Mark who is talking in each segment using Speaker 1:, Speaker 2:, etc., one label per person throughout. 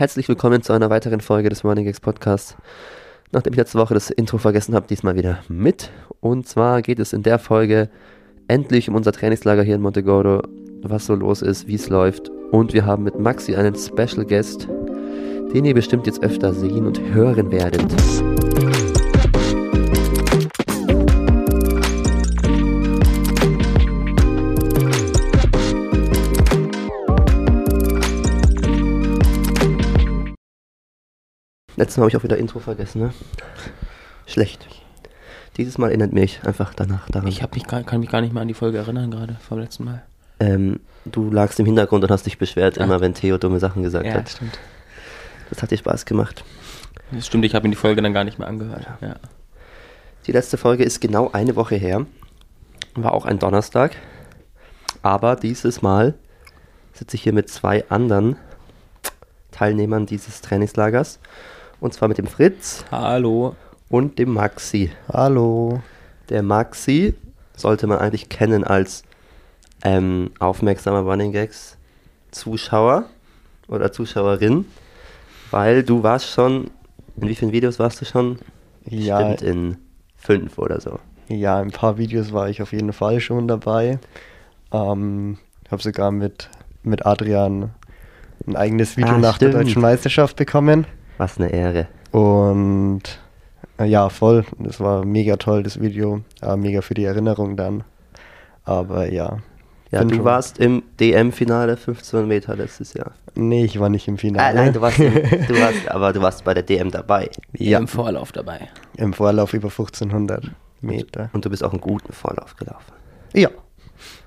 Speaker 1: Herzlich willkommen zu einer weiteren Folge des Morning Gags Podcasts. Nachdem ich letzte Woche das Intro vergessen habe, diesmal wieder mit. Und zwar geht es in der Folge endlich um unser Trainingslager hier in Montegoro, was so los ist, wie es läuft. Und wir haben mit Maxi einen Special Guest, den ihr bestimmt jetzt öfter sehen und hören werdet. Letztes Mal habe ich auch wieder Intro vergessen, ne? Schlecht. Dieses Mal erinnert mich einfach danach daran.
Speaker 2: Ich hab mich gar, kann mich gar nicht mehr an die Folge erinnern, gerade vom letzten Mal.
Speaker 1: Ähm, du lagst im Hintergrund und hast dich beschwert,
Speaker 2: Ja.
Speaker 1: immer wenn Theo dumme Sachen gesagt
Speaker 2: Ja,
Speaker 1: hat.
Speaker 2: das stimmt.
Speaker 1: Das hat dir Spaß gemacht.
Speaker 2: Das stimmt, ich habe mir die Folge dann gar nicht mehr angehört. Ja.
Speaker 1: Die letzte Folge ist genau eine Woche her. War auch ein Donnerstag. Aber dieses Mal sitze ich hier mit zwei anderen Teilnehmern dieses Trainingslagers. Und zwar mit dem Fritz
Speaker 2: Hallo.
Speaker 1: und dem Maxi.
Speaker 3: Hallo.
Speaker 1: Der Maxi sollte man eigentlich kennen als ähm, aufmerksamer Running Gags Zuschauer oder Zuschauerin, weil du warst schon, in wie vielen Videos warst du schon?
Speaker 3: Ja,
Speaker 1: Stimmt, in fünf oder so.
Speaker 3: ja, ein paar Videos war ich auf jeden Fall schon dabei. Ähm, habe sogar mit, mit Adrian ein eigenes Video
Speaker 1: Ah,
Speaker 3: nach
Speaker 1: stimmt.
Speaker 3: der deutschen Meisterschaft bekommen.
Speaker 1: Was eine Ehre.
Speaker 3: Und äh, ja, voll. Das war mega toll, das Video. Äh, mega für die Erinnerung dann. Aber ja.
Speaker 1: Ja, du
Speaker 3: schon-
Speaker 1: warst im DM-Finale 15 Meter letztes Jahr.
Speaker 3: Nee, ich war nicht im Finale.
Speaker 1: Ah, nein, du warst, im, du warst, aber du warst bei der DM dabei.
Speaker 2: Ja. Im Vorlauf dabei.
Speaker 3: Im Vorlauf über 1500 Meter.
Speaker 1: Und du bist auch einen guten Vorlauf gelaufen.
Speaker 3: Ja,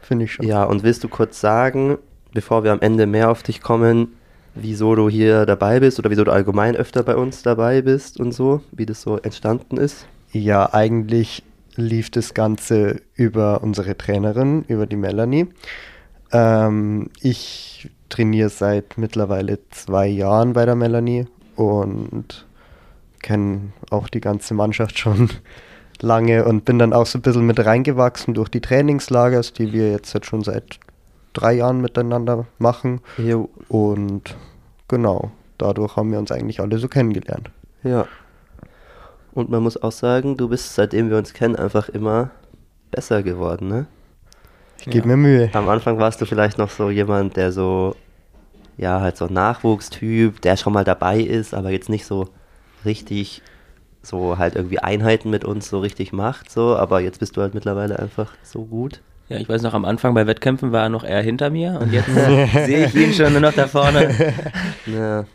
Speaker 3: finde ich schon.
Speaker 1: Ja, und willst du kurz sagen, bevor wir am Ende mehr auf dich kommen, wieso du hier dabei bist oder wieso du allgemein öfter bei uns dabei bist und so, wie das so entstanden ist?
Speaker 3: Ja, eigentlich lief das Ganze über unsere Trainerin, über die Melanie. Ähm, ich trainiere seit mittlerweile zwei Jahren bei der Melanie und kenne auch die ganze Mannschaft schon lange und bin dann auch so ein bisschen mit reingewachsen durch die Trainingslagers, die wir jetzt halt schon seit drei Jahren miteinander machen.
Speaker 1: Jo.
Speaker 3: Und genau, dadurch haben wir uns eigentlich alle so kennengelernt.
Speaker 1: Ja. Und man muss auch sagen, du bist, seitdem wir uns kennen, einfach immer besser geworden, ne?
Speaker 3: Ich gebe
Speaker 2: Ja.
Speaker 3: mir Mühe.
Speaker 1: Am Anfang warst du vielleicht noch so jemand, der so, ja, halt so ein Nachwuchstyp, der schon mal dabei ist, aber jetzt nicht so richtig, so halt irgendwie Einheiten mit uns so richtig macht, so, aber jetzt bist du halt mittlerweile einfach so gut.
Speaker 2: Ja, ich weiß noch, am Anfang bei Wettkämpfen war er noch eher hinter mir und jetzt sehe ich ihn schon nur noch da vorne,
Speaker 1: Ja.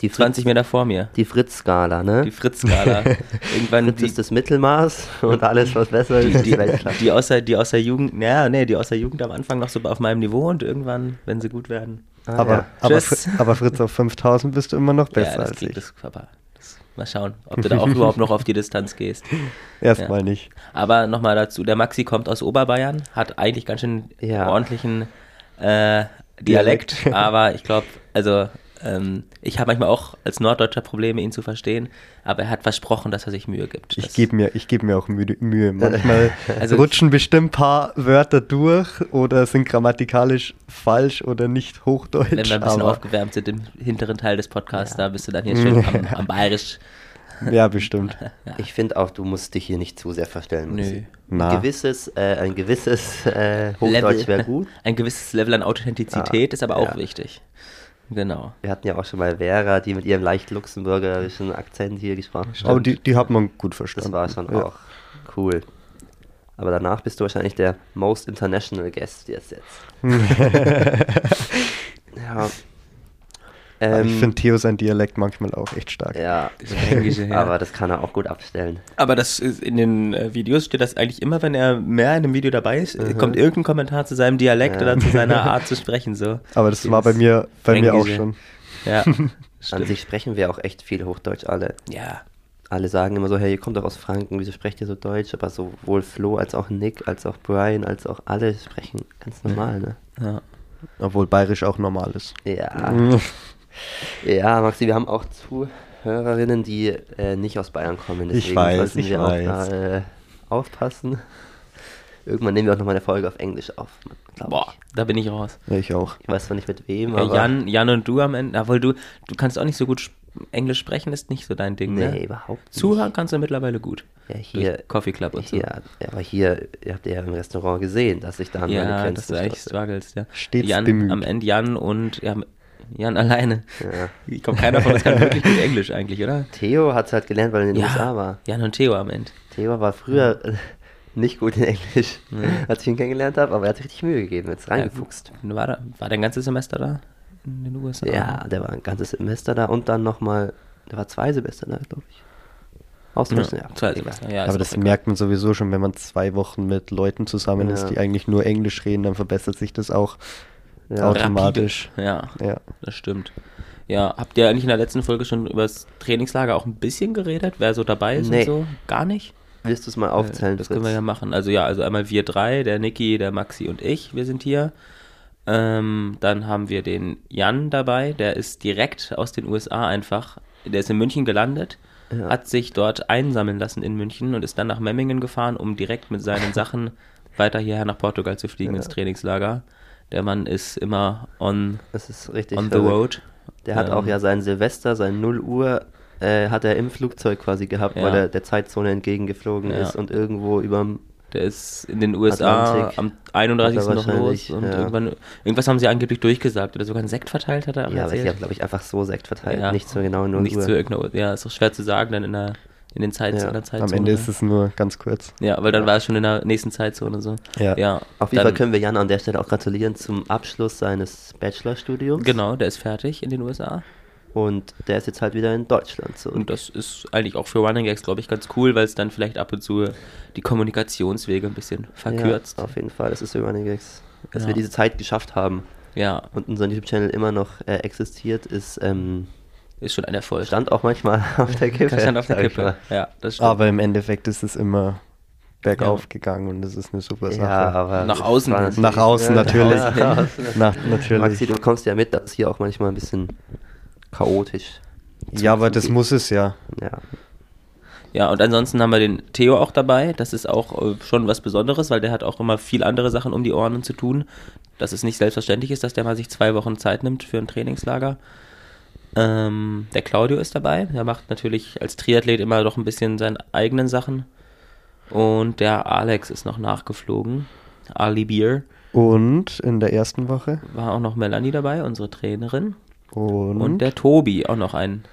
Speaker 1: Die Fritz,
Speaker 2: 20 Meter vor mir.
Speaker 1: Die Fritz-Skala, ne?
Speaker 2: Die Fritz-Skala. Irgendwann
Speaker 1: Fritz
Speaker 2: die,
Speaker 1: ist das Mittelmaß und alles, was besser ist, ist
Speaker 2: die,
Speaker 1: Weltklasse.
Speaker 2: die, aus der, die aus der Jugend, naja, nee, die aus der Jugend am Anfang noch so auf meinem Niveau und irgendwann, wenn sie gut werden.
Speaker 1: Ah,
Speaker 3: aber,
Speaker 1: ja.
Speaker 3: aber,
Speaker 2: Tschüss.
Speaker 3: Fri- aber Fritz auf 5000 bist du immer noch besser
Speaker 2: ja, das
Speaker 3: als ich.
Speaker 2: das, aber mal schauen, ob du da auch überhaupt noch auf die Distanz gehst.
Speaker 3: Erstmal
Speaker 2: Ja.
Speaker 3: nicht.
Speaker 2: Aber nochmal dazu, der Maxi kommt aus Oberbayern, hat eigentlich ganz schön
Speaker 1: Ja.
Speaker 2: ordentlichen äh, Dialekt, aber ich glaube, also ähm, ich habe manchmal auch als Norddeutscher Probleme, ihn zu verstehen, aber er hat versprochen, dass er sich Mühe gibt.
Speaker 3: Ich gebe mir, ich geb mir auch Mühe. Mühe. Manchmal
Speaker 2: Also-
Speaker 3: rutschen bestimmt ein paar Wörter durch oder sind grammatikalisch falsch oder nicht Hochdeutsch.
Speaker 2: wenn wir ein bisschen aufgewärmt sind im hinteren Teil des Podcasts, da bist du dann hier schön am, am Bayerisch.
Speaker 3: ja, bestimmt.
Speaker 1: Ich finde auch, du musst dich hier nicht zu sehr verstellen.
Speaker 2: Nö.
Speaker 1: Ein gewisses, äh, ein gewisses äh, Hochdeutsch wäre gut.
Speaker 2: Ein gewisses Level an Authentizität
Speaker 1: Ah,
Speaker 2: ist aber auch
Speaker 1: ja.
Speaker 2: wichtig. Genau.
Speaker 1: Wir hatten ja auch schon mal Vera, die mit ihrem leicht luxemburgerischen Akzent hier gesprochen hat.
Speaker 3: Aber die, die hat man gut verstanden.
Speaker 1: Das war schon
Speaker 3: Ja.
Speaker 1: auch cool. Aber danach bist du wahrscheinlich der most international guest jetzt. ja. Ähm,
Speaker 3: ich finde Theo sein Dialekt manchmal auch echt stark.
Speaker 1: ja, aber das kann er auch gut abstellen.
Speaker 2: Aber das ist in den äh, Videos steht das eigentlich immer, wenn er mehr in einem Video dabei ist, äh, kommt irgendein Kommentar zu seinem Dialekt
Speaker 1: Ja.
Speaker 2: oder zu seiner Art zu sprechen. So.
Speaker 3: Aber das war bei
Speaker 2: Dieses
Speaker 3: mir, bei mir auch schon.
Speaker 2: Ja,
Speaker 1: An sich sprechen wir auch echt viel Hochdeutsch alle.
Speaker 2: Ja,
Speaker 1: Alle sagen immer so, hey, ihr kommt doch aus Franken, wieso sprecht ihr so Deutsch? Aber sowohl Flo als auch Nick, als auch Brian, als auch alle sprechen ganz normal, ne?
Speaker 2: ja.
Speaker 3: Obwohl bayerisch auch normal ist.
Speaker 1: Ja. Ja, Maxi, wir haben auch Zuhörerinnen, die äh, nicht aus Bayern kommen.
Speaker 3: Ich
Speaker 1: Deswegen
Speaker 3: weiß,
Speaker 1: sollten
Speaker 3: ich
Speaker 1: wir
Speaker 3: weiß.
Speaker 1: auch da äh, aufpassen. Irgendwann nehmen wir auch nochmal eine Folge auf Englisch auf.
Speaker 2: Boah,
Speaker 1: ich.
Speaker 2: da bin ich raus.
Speaker 3: Ja, ich auch.
Speaker 1: Ich weiß zwar nicht mit wem,
Speaker 2: Ja,
Speaker 1: aber.
Speaker 2: Jan, Jan und du am Ende, obwohl du, du kannst auch nicht so gut Englisch sprechen, ist nicht so dein Ding,
Speaker 1: nee,
Speaker 2: ne?
Speaker 1: überhaupt nicht.
Speaker 2: Zuhören kannst du mittlerweile gut.
Speaker 1: Ja, hier.
Speaker 2: Durch Coffee Club und so.
Speaker 1: Ja, aber hier, ihr habt ja im Restaurant gesehen, dass ich da an meine
Speaker 2: Ja,
Speaker 1: Grenzen
Speaker 2: dass du echt
Speaker 1: stoße.
Speaker 2: strugglest, ja.
Speaker 3: Stets
Speaker 2: Jan,
Speaker 3: bemüht.
Speaker 2: am Ende Jan und ja, Jan alleine.
Speaker 1: Ja.
Speaker 2: Ich komme keiner von uns kann wirklich gut Englisch eigentlich, oder?
Speaker 1: Theo hat es halt gelernt, weil er in den USA war.
Speaker 2: Jan und Theo am Ende.
Speaker 1: Theo war früher äh, nicht gut in Englisch, als ich ihn kennengelernt habe, aber er hat sich richtig Mühe gegeben, jetzt reingefuchst.
Speaker 2: Ja, war, da, war der ein ganzes Semester da? In den USA?
Speaker 1: Ja, der war ein ganzes Semester da und dann nochmal, der war zwei Semester da, glaube ich. Austauschen, ja.
Speaker 2: Semester, ja.
Speaker 3: Aber das merkt man sowieso schon, wenn man zwei Wochen mit Leuten zusammen
Speaker 1: Ja.
Speaker 3: ist, die eigentlich nur Englisch reden, dann verbessert sich das auch
Speaker 1: Ja.
Speaker 3: automatisch.
Speaker 2: Ja,
Speaker 3: Ja.
Speaker 2: das stimmt. Ja, habt ihr eigentlich in der letzten Folge schon über das Trainingslager auch ein bisschen geredet, wer so dabei ist
Speaker 1: Nee.
Speaker 2: und so? Gar nicht?
Speaker 1: Willst du es mal aufzählen?
Speaker 2: das können wir ja machen. Also ja, also einmal wir drei, der Niki, der Maxi und ich, wir sind hier. Ähm, dann haben wir den Jan dabei, der ist direkt aus den USA einfach, der ist in München gelandet,
Speaker 1: Ja.
Speaker 2: hat sich dort einsammeln lassen in München und ist dann nach Memmingen gefahren, um direkt mit seinen Sachen weiter hierher nach Portugal zu fliegen
Speaker 1: Ja.
Speaker 2: ins Trainingslager. Der Mann ist immer on,
Speaker 1: Das ist richtig
Speaker 2: on the
Speaker 1: verrückt.
Speaker 2: road.
Speaker 1: Der hat
Speaker 2: Ähm,
Speaker 1: auch ja sein Silvester, sein 0 Uhr, äh, hat er im Flugzeug quasi gehabt,
Speaker 2: Ja.
Speaker 1: weil er der Zeitzone entgegengeflogen
Speaker 2: Ja.
Speaker 1: ist und irgendwo überm
Speaker 2: Der ist in den USA
Speaker 1: Atlantik
Speaker 2: am 31.
Speaker 1: hat er
Speaker 2: noch los und
Speaker 1: ja.
Speaker 2: irgendwann, irgendwas haben sie angeblich durchgesagt oder sogar einen Sekt verteilt hat er
Speaker 1: Ja, aber ich habe, glaube ich, einfach so Sekt verteilt,
Speaker 2: Ja.
Speaker 1: nicht so genau 0
Speaker 2: Nicht
Speaker 1: Uhr.
Speaker 2: zu irgendeiner. Ja, ist doch schwer zu sagen dann in der in den Zeit,
Speaker 1: Ja.
Speaker 2: in der
Speaker 3: Am
Speaker 2: Zeitzone.
Speaker 3: Ende ist
Speaker 2: ne?
Speaker 3: es nur ganz kurz.
Speaker 2: Ja, weil dann war es schon in der nächsten Zeitzone so.
Speaker 3: Ja.
Speaker 2: ja
Speaker 1: Auf jeden Fall können wir Jan an der Stelle auch gratulieren zum Abschluss seines Bachelorstudiums.
Speaker 2: Genau, der ist fertig in den USA.
Speaker 1: Und der ist jetzt halt wieder in Deutschland zurück.
Speaker 2: Und das ist eigentlich auch für Running Gags, glaube ich, ganz cool, weil es dann vielleicht ab und zu die Kommunikationswege ein bisschen verkürzt.
Speaker 1: Ja, auf jeden Fall. Das ist für Running Gags. Dass
Speaker 2: Ja.
Speaker 1: wir diese Zeit geschafft haben
Speaker 2: Ja,
Speaker 1: und unser YouTube-Channel immer noch äh, existiert, ist ähm,
Speaker 2: ist schon ein Erfolg.
Speaker 1: stand auch manchmal auf der Kippe.
Speaker 2: Stand auf der Kippe. Ja, das stimmt.
Speaker 3: Aber im Endeffekt ist es immer bergauf gegangen und das ist eine super Sache.
Speaker 1: Ja, aber
Speaker 2: Nach außen.
Speaker 1: natürlich-
Speaker 3: Nach außen
Speaker 1: Ja,
Speaker 3: natürlich.
Speaker 1: nach
Speaker 3: natürlich.
Speaker 1: Maxi, du kommst ja mit, dass es hier auch manchmal ein bisschen chaotisch.
Speaker 3: ja, aber das
Speaker 1: zugeht.
Speaker 3: muss es ja.
Speaker 1: Ja.
Speaker 2: Ja, und ansonsten haben wir den Theo auch dabei. Das ist auch äh, schon was Besonderes, weil der hat auch immer viel andere Sachen um die Ohren zu tun. Dass es nicht selbstverständlich ist, dass der mal sich zwei Wochen Zeit nimmt für ein Trainingslager. Ähm, der Claudio ist dabei. Der macht natürlich als Triathlet immer doch ein bisschen seine eigenen Sachen. Und der Alex ist noch nachgeflogen. Ali Beer.
Speaker 3: Und in der ersten Woche.
Speaker 2: War auch noch Melanie dabei, unsere Trainerin.
Speaker 3: Und,
Speaker 2: Und der Tobi, auch noch ein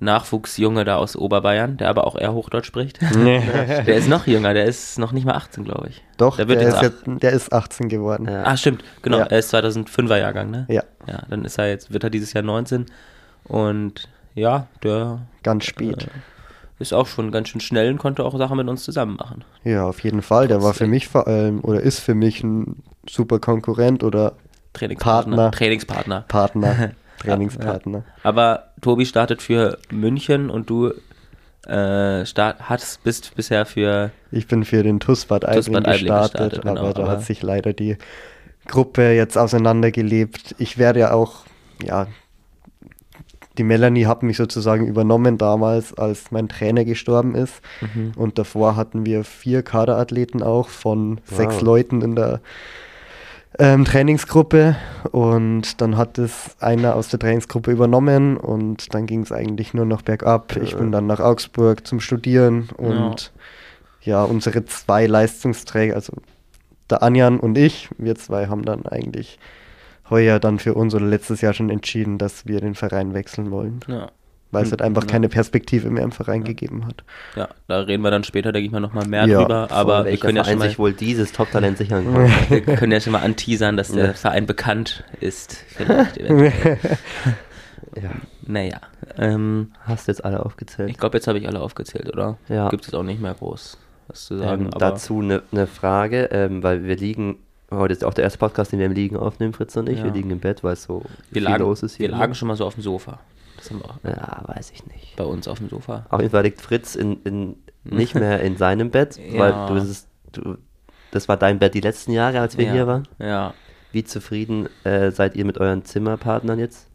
Speaker 2: Nachwuchsjunge da aus Oberbayern, der aber auch eher Hochdeutsch spricht. Der ist noch jünger, der ist noch nicht mal 18, glaube ich.
Speaker 3: Doch,
Speaker 2: der
Speaker 3: der, ist jetzt, der ist 18 geworden.
Speaker 1: Ja.
Speaker 2: Ah, stimmt, genau.
Speaker 3: Ja.
Speaker 2: Er ist 2005er Jahrgang, ne?
Speaker 3: Ja,
Speaker 2: Ja, dann ist er jetzt, wird er dieses Jahr 19. Und ja, der
Speaker 3: ganz spät.
Speaker 2: ist auch schon ganz schön schnell und konnte auch Sachen mit uns zusammen machen.
Speaker 3: Ja, auf jeden Fall. Der war für mich vor allem oder ist für mich ein super Konkurrent oder
Speaker 2: Trainingspartner.
Speaker 3: Partner.
Speaker 2: Trainingspartner.
Speaker 3: Partner, Trainingspartner.
Speaker 2: Aber Tobi startet für München und du äh, start, hast, bist bisher für
Speaker 3: Ich bin für den TUS Bad Aibling
Speaker 2: TuS Bad Aibling
Speaker 3: gestartet,
Speaker 2: gestartet, genau,
Speaker 3: aber da
Speaker 2: aber-
Speaker 3: hat sich leider die Gruppe jetzt auseinandergelebt. Ich werde ja auch, ja, die Melanie hat mich sozusagen übernommen damals, als mein Trainer gestorben ist.
Speaker 2: Mhm.
Speaker 3: Und davor hatten wir vier Kaderathleten auch von sechs
Speaker 1: Wow.
Speaker 3: Leuten in der ähm, Trainingsgruppe. Und dann hat es einer aus der Trainingsgruppe übernommen und dann ging es eigentlich nur noch bergab. Ich bin dann nach Augsburg zum Studieren und ja, unsere zwei Leistungsträger, also der Anjan und ich, wir zwei haben dann eigentlich heuer dann für uns oder letztes Jahr schon entschieden, dass wir den Verein wechseln wollen,
Speaker 2: ja,
Speaker 3: weil es halt einfach
Speaker 2: Ja.
Speaker 3: keine Perspektive mehr im Verein gegeben hat.
Speaker 2: ja, da reden wir dann später, denke ich mal, nochmal mehr
Speaker 3: Ja,
Speaker 2: drüber. Aber wir können ja, schon
Speaker 1: Verein
Speaker 2: mal,
Speaker 1: sich wohl dieses Top-Talent sichern
Speaker 2: wir können ja schon mal anteasern, dass der
Speaker 1: Ja.
Speaker 2: Verein bekannt ist. Vielleicht
Speaker 1: ja.
Speaker 2: naja, ähm,
Speaker 1: Hast du jetzt alle aufgezählt?
Speaker 2: ich glaube, jetzt habe ich alle aufgezählt, oder?
Speaker 1: Ja.
Speaker 2: Gibt es auch nicht mehr groß was zu sagen.
Speaker 1: Ähm,
Speaker 2: aber
Speaker 1: dazu eine ne Frage, ähm, weil wir liegen, heute ist auch der erste Podcast, den wir im Liegen aufnehmen, Fritz und ich.
Speaker 2: Ja.
Speaker 1: Wir liegen im Bett, weil es so
Speaker 2: wir
Speaker 1: viel
Speaker 2: lagen,
Speaker 1: los ist hier.
Speaker 2: wir lagen schon mal so auf dem Sofa. Das haben wir
Speaker 1: Ja, weiß ich nicht.
Speaker 2: bei uns auf dem Sofa.
Speaker 1: Auf jeden Fall liegt Fritz in, in, nicht mehr in seinem Bett, weil
Speaker 2: Ja.
Speaker 1: du, bist, du das war dein Bett die letzten Jahre, als wir
Speaker 2: ja.
Speaker 1: hier waren.
Speaker 2: Ja.
Speaker 1: Wie zufrieden äh, seid ihr mit euren Zimmerpartnern jetzt?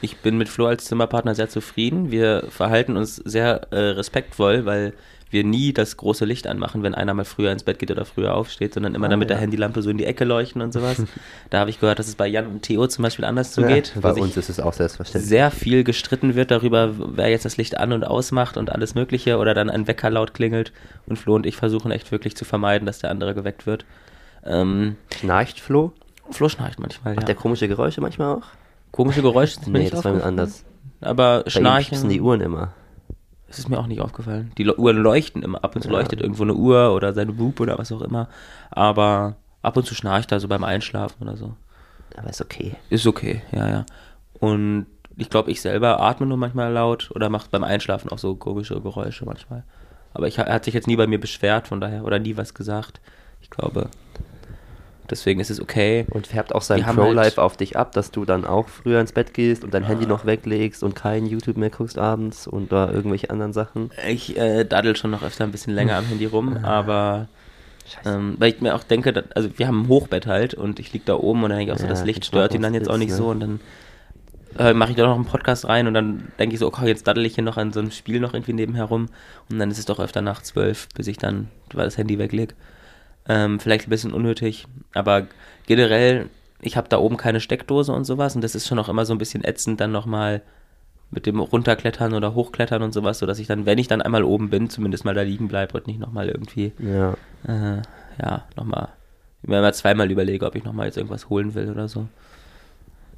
Speaker 2: Ich bin mit Flo als Zimmerpartner sehr zufrieden. Wir verhalten uns sehr äh, respektvoll, weil wir nie das große Licht anmachen, wenn einer mal früher ins Bett geht oder früher aufsteht, sondern immer
Speaker 1: Ah,
Speaker 2: dann mit
Speaker 1: ja.
Speaker 2: der Handylampe so in die Ecke leuchten und sowas. da habe ich gehört, dass es bei Jan und Theo zum Beispiel anders zugeht.
Speaker 1: Ja, bei uns ist es auch selbstverständlich.
Speaker 2: sehr viel gestritten wird darüber, wer jetzt das Licht an und ausmacht und alles Mögliche oder dann ein Wecker laut klingelt. Und Flo und ich versuchen echt wirklich zu vermeiden, dass der andere geweckt wird. Ähm,
Speaker 1: Schnarcht Flo?
Speaker 2: Flo schnarcht manchmal,
Speaker 1: Macht
Speaker 2: ja.
Speaker 1: der komische Geräusche manchmal auch?
Speaker 2: Komische Geräusche sind
Speaker 1: Nee,
Speaker 2: nicht
Speaker 1: das war anders.
Speaker 2: Aber
Speaker 1: Bei
Speaker 2: Schnarchen,
Speaker 1: die Uhren immer.
Speaker 2: Das ist mir auch nicht aufgefallen. Die Uhren leuchten immer. Ab und zu
Speaker 1: Ja.
Speaker 2: leuchtet irgendwo eine Uhr oder seine Bub oder was auch immer. Aber ab und zu schnarcht er so beim Einschlafen oder so.
Speaker 1: Aber ist okay.
Speaker 2: Ist okay, ja, ja. Und ich glaube, ich selber atme nur manchmal laut oder mache beim Einschlafen auch so komische Geräusche manchmal. Aber ich, er hat sich jetzt nie bei mir beschwert, von daher, oder nie was gesagt. Ich glaube, deswegen ist es okay.
Speaker 1: Und färbt auch sein
Speaker 2: haben
Speaker 1: Pro-Life
Speaker 2: halt-
Speaker 1: auf dich ab, dass du dann auch früher ins Bett gehst und dein Handy noch weglegst und kein YouTube mehr guckst abends und da irgendwelche anderen Sachen.
Speaker 2: Ich äh, daddel schon noch öfter ein bisschen länger am Handy rum, aber ähm, weil ich mir auch denke, dass, also wir haben ein Hochbett halt und ich lieg da oben und dann denke ich auch so,
Speaker 1: Ja,
Speaker 2: das Licht
Speaker 1: ich
Speaker 2: stört ihn dann jetzt auch nicht
Speaker 1: ne?
Speaker 2: so und dann äh, mache ich da noch einen Podcast rein und dann denke ich so, okay, jetzt daddel ich hier noch an so einem Spiel noch irgendwie nebenher rum und dann ist es doch öfter nach zwölf, bis ich dann weil das Handy weglege. Ähm, vielleicht ein bisschen unnötig, aber generell, ich habe da oben keine Steckdose und sowas und das ist schon auch immer so ein bisschen ätzend, dann nochmal mit dem Runterklettern oder Hochklettern und sowas, sodass ich dann, wenn ich dann einmal oben bin, zumindest mal da liegen bleibe und nicht nochmal irgendwie,
Speaker 1: Ja.
Speaker 2: äh, ja, nochmal, mir mal zweimal überlege, ob ich nochmal jetzt irgendwas holen will oder so.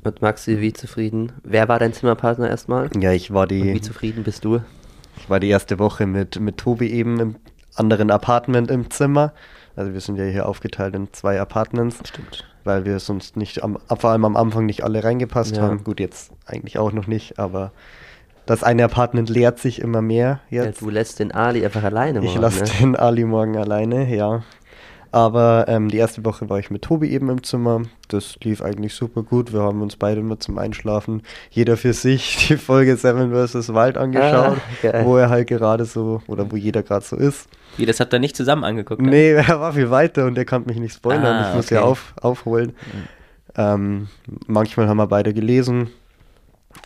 Speaker 1: Und Maxi, wie zufrieden? Wer war dein Zimmerpartner erstmal?
Speaker 3: Ja, ich war
Speaker 1: Und wie
Speaker 3: die,
Speaker 1: zufrieden bist du?
Speaker 3: ich war die erste Woche mit, mit Tobi eben im anderen Apartment im Zimmer. Also wir sind ja hier aufgeteilt in zwei Apartments,
Speaker 2: Stimmt.
Speaker 3: weil wir sonst nicht, am, vor allem am Anfang nicht alle reingepasst
Speaker 1: Ja.
Speaker 3: haben. Gut, jetzt eigentlich auch noch nicht, aber das eine Apartment leert sich immer mehr
Speaker 1: Ja,
Speaker 3: jetzt.
Speaker 1: du lässt den Ali einfach alleine
Speaker 3: Ich
Speaker 1: morgen,
Speaker 3: lasse
Speaker 1: ne?
Speaker 3: den Ali morgen alleine, ja. Aber ähm, die erste Woche war ich mit Tobi eben im Zimmer. Das lief eigentlich super gut. Wir haben uns beide immer zum Einschlafen, jeder für sich, die Folge Seven vs. Wild angeschaut,
Speaker 1: Ah,
Speaker 3: wo er halt gerade so, oder wo jeder gerade so ist.
Speaker 2: Wie, das habt ihr nicht zusammen angeguckt? ne?
Speaker 3: Nee, er war viel weiter und er kann mich nicht spoilern.
Speaker 2: Ah,
Speaker 3: ich muss
Speaker 2: okay.
Speaker 3: ja auf, aufholen. Ähm, manchmal haben wir beide gelesen.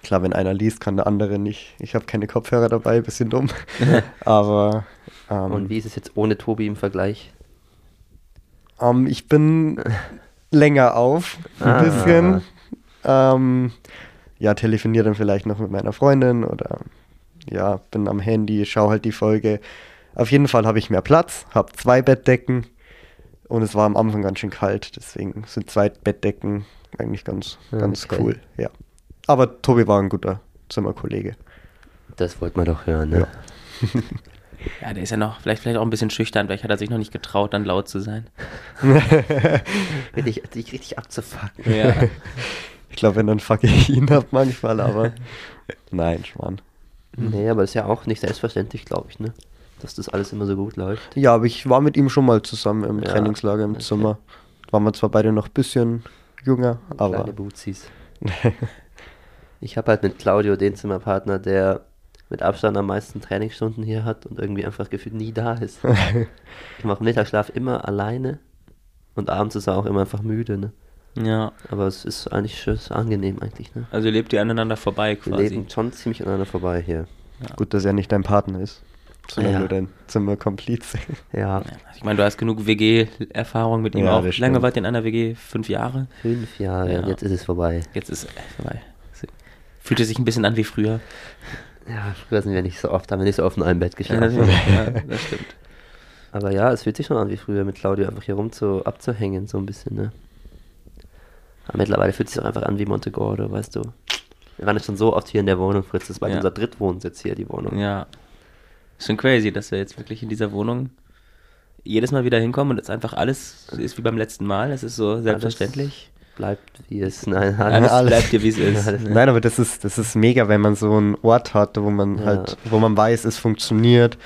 Speaker 3: Klar, wenn einer liest, kann der andere nicht. Ich habe keine Kopfhörer dabei, bisschen dumm. Aber ähm,
Speaker 1: Und wie ist es jetzt ohne Tobi im Vergleich?
Speaker 3: Ähm, ich bin länger auf, ein
Speaker 1: Ah.
Speaker 3: bisschen. Ähm, ja, telefoniere dann vielleicht noch mit meiner Freundin oder ja, bin am Handy, schaue halt die Folge. Auf jeden Fall habe ich mehr Platz, habe zwei Bettdecken und es war am Anfang ganz schön kalt, deswegen sind zwei Bettdecken eigentlich ganz, ganz
Speaker 1: Okay.
Speaker 3: cool, ja. Aber Tobi war ein guter Zimmerkollege.
Speaker 1: Das wollte man doch hören, ne?
Speaker 2: Ja, der ist ja noch, vielleicht, vielleicht auch ein bisschen schüchtern, vielleicht hat er sich noch nicht getraut, dann laut zu sein.
Speaker 1: Richtig, dich richtig abzufucken.
Speaker 2: Ja.
Speaker 3: Ich glaube, wenn, dann fuck ich ihn ab manchmal, aber nein, Schwan.
Speaker 1: Nee, aber ist ja auch nicht selbstverständlich, glaube ich, ne? Dass das alles immer so gut läuft.
Speaker 3: Ja, aber ich war mit ihm schon mal zusammen im
Speaker 1: Ja,
Speaker 3: Trainingslager im
Speaker 1: okay.
Speaker 3: Zimmer. Waren wir zwar beide noch ein bisschen jünger, aber
Speaker 1: Kleine Buzis. ich habe halt mit Claudio den Zimmerpartner, der mit Abstand am meisten Trainingsstunden hier hat und irgendwie einfach gefühlt nie da ist. ich mache Mittagsschlaf immer alleine und abends ist er auch immer einfach müde, ne?
Speaker 2: ja.
Speaker 1: Aber es ist eigentlich schön, es ist angenehm eigentlich, ne?
Speaker 2: Also lebt ihr aneinander vorbei
Speaker 1: Wir
Speaker 2: quasi.
Speaker 1: leben schon ziemlich aneinander vorbei hier.
Speaker 3: gut, dass er nicht dein Partner ist, sondern
Speaker 1: Ja.
Speaker 3: nur dein Zimmerkomplize.
Speaker 1: Ja,
Speaker 2: Ja, also ich meine, du hast genug WG-Erfahrung mit ihm
Speaker 3: Ja,
Speaker 2: auch. Wie lange wart ihr in einer WG? Fünf Jahre?
Speaker 1: fünf Jahre
Speaker 2: Ja.
Speaker 1: jetzt ist es vorbei.
Speaker 2: Jetzt ist äh, vorbei. Fühlt es sich ein bisschen an wie früher.
Speaker 1: Ja, früher sind wir nicht so oft, haben wir nicht so oft in einem Bett geschlafen.
Speaker 2: ja, das stimmt.
Speaker 1: Aber ja, es fühlt sich schon an wie früher, mit Claudio einfach hier rum zu, abzuhängen, so ein bisschen, ne? Aber mittlerweile fühlt es sich auch einfach an wie Montegordo, weißt du. Wir waren jetzt schon so oft hier in der Wohnung, Fritz, das war
Speaker 2: Ja.
Speaker 1: unser Drittwohnsitz hier, die Wohnung.
Speaker 2: Ja. Schon crazy, dass wir jetzt wirklich in dieser Wohnung jedes Mal wieder hinkommen und es einfach alles ist wie beim letzten Mal. Es ist so selbstverständlich.
Speaker 1: Bleibt wie es, nein,
Speaker 2: Alles,
Speaker 3: alles.
Speaker 2: bleibt dir, wie es ist.
Speaker 1: Alles-
Speaker 3: Nein, aber das ist, das ist mega, wenn man so einen Ort hat, wo man
Speaker 1: Ja.
Speaker 3: halt, wo man weiß, es funktioniert.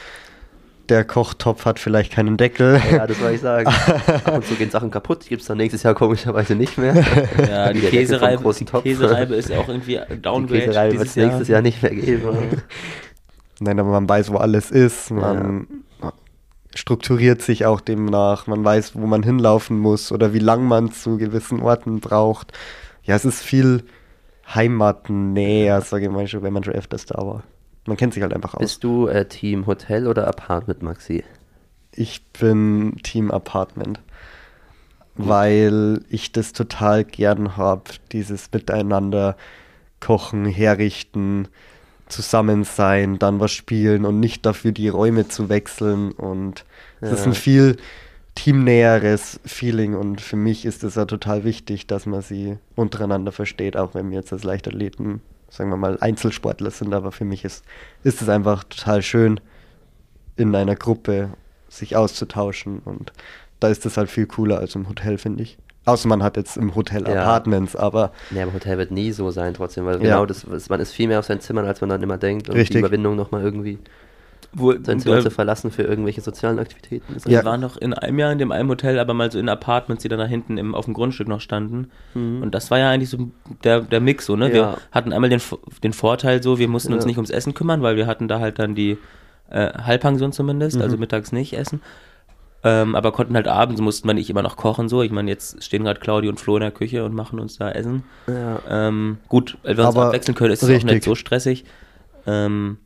Speaker 3: Der Kochtopf hat vielleicht keinen Deckel.
Speaker 1: Ja, das wollte ich sagen. Ab und zu gehen Sachen kaputt, die gibt es dann nächstes Jahr komischerweise nicht mehr.
Speaker 2: Ja, die Käsereibe, die. Käsereibe ist auch irgendwie
Speaker 1: Die
Speaker 2: Downgrade
Speaker 1: Käserei wird es nächstes Jahr nicht mehr geben.
Speaker 3: Nein, aber man weiß, wo alles ist. Man strukturiert sich auch demnach. Man weiß, wo man hinlaufen muss oder wie lang man zu gewissen Orten braucht. Ja, es ist viel heimatnäher, sage ich mal schon, wenn man schon öfters da war. man kennt sich halt einfach aus.
Speaker 1: Bist du äh, Team Hotel oder Apartment, Maxi?
Speaker 3: Ich bin Team Apartment, weil ich das total gern habe, dieses Miteinander kochen, herrichten, zusammen sein, dann was spielen und nicht dafür die Räume zu wechseln und es ist
Speaker 1: Ja.
Speaker 3: ein viel teamnäheres Feeling und für mich ist es ja total wichtig, dass man sie untereinander versteht, auch wenn wir jetzt als Leichtathleten, sagen wir mal, Einzelsportler sind, aber für mich ist, ist es einfach total schön, in einer Gruppe sich auszutauschen und da ist es halt viel cooler als im Hotel, finde ich. Außer man hat jetzt im Hotel
Speaker 1: Ja.
Speaker 3: Apartments, aber
Speaker 1: Nee, aber Hotel wird nie so sein trotzdem, weil
Speaker 3: Ja.
Speaker 1: genau das, man ist viel mehr auf seinen Zimmern, als man dann immer denkt. Und die
Speaker 3: Richtig.
Speaker 1: Überwindung nochmal irgendwie
Speaker 2: Wo,
Speaker 1: sein Zimmer
Speaker 2: äh,
Speaker 1: zu verlassen für irgendwelche sozialen Aktivitäten. Ist
Speaker 3: Ja.
Speaker 2: Wir waren noch in einem Jahr in dem einen Hotel, aber mal so in Apartments, die dann da hinten im, auf dem Grundstück noch standen. Und das war ja eigentlich so der, der Mix so, ne? Wir
Speaker 1: Ja.
Speaker 2: hatten einmal den, den Vorteil so, wir mussten uns nicht ums Essen kümmern, weil wir hatten da halt dann die äh, Halbpension zumindest,
Speaker 1: Mhm.
Speaker 2: also mittags nicht essen. Ähm, aber konnten halt abends, mussten wir nicht immer noch kochen so. Ich meine, jetzt stehen gerade Claudio und Flo in der Küche und machen uns da Essen.
Speaker 1: Ja.
Speaker 2: Ähm, gut, weil wir uns
Speaker 3: Aber
Speaker 2: abwechseln können, ist es auch nicht so stressig. Ähm,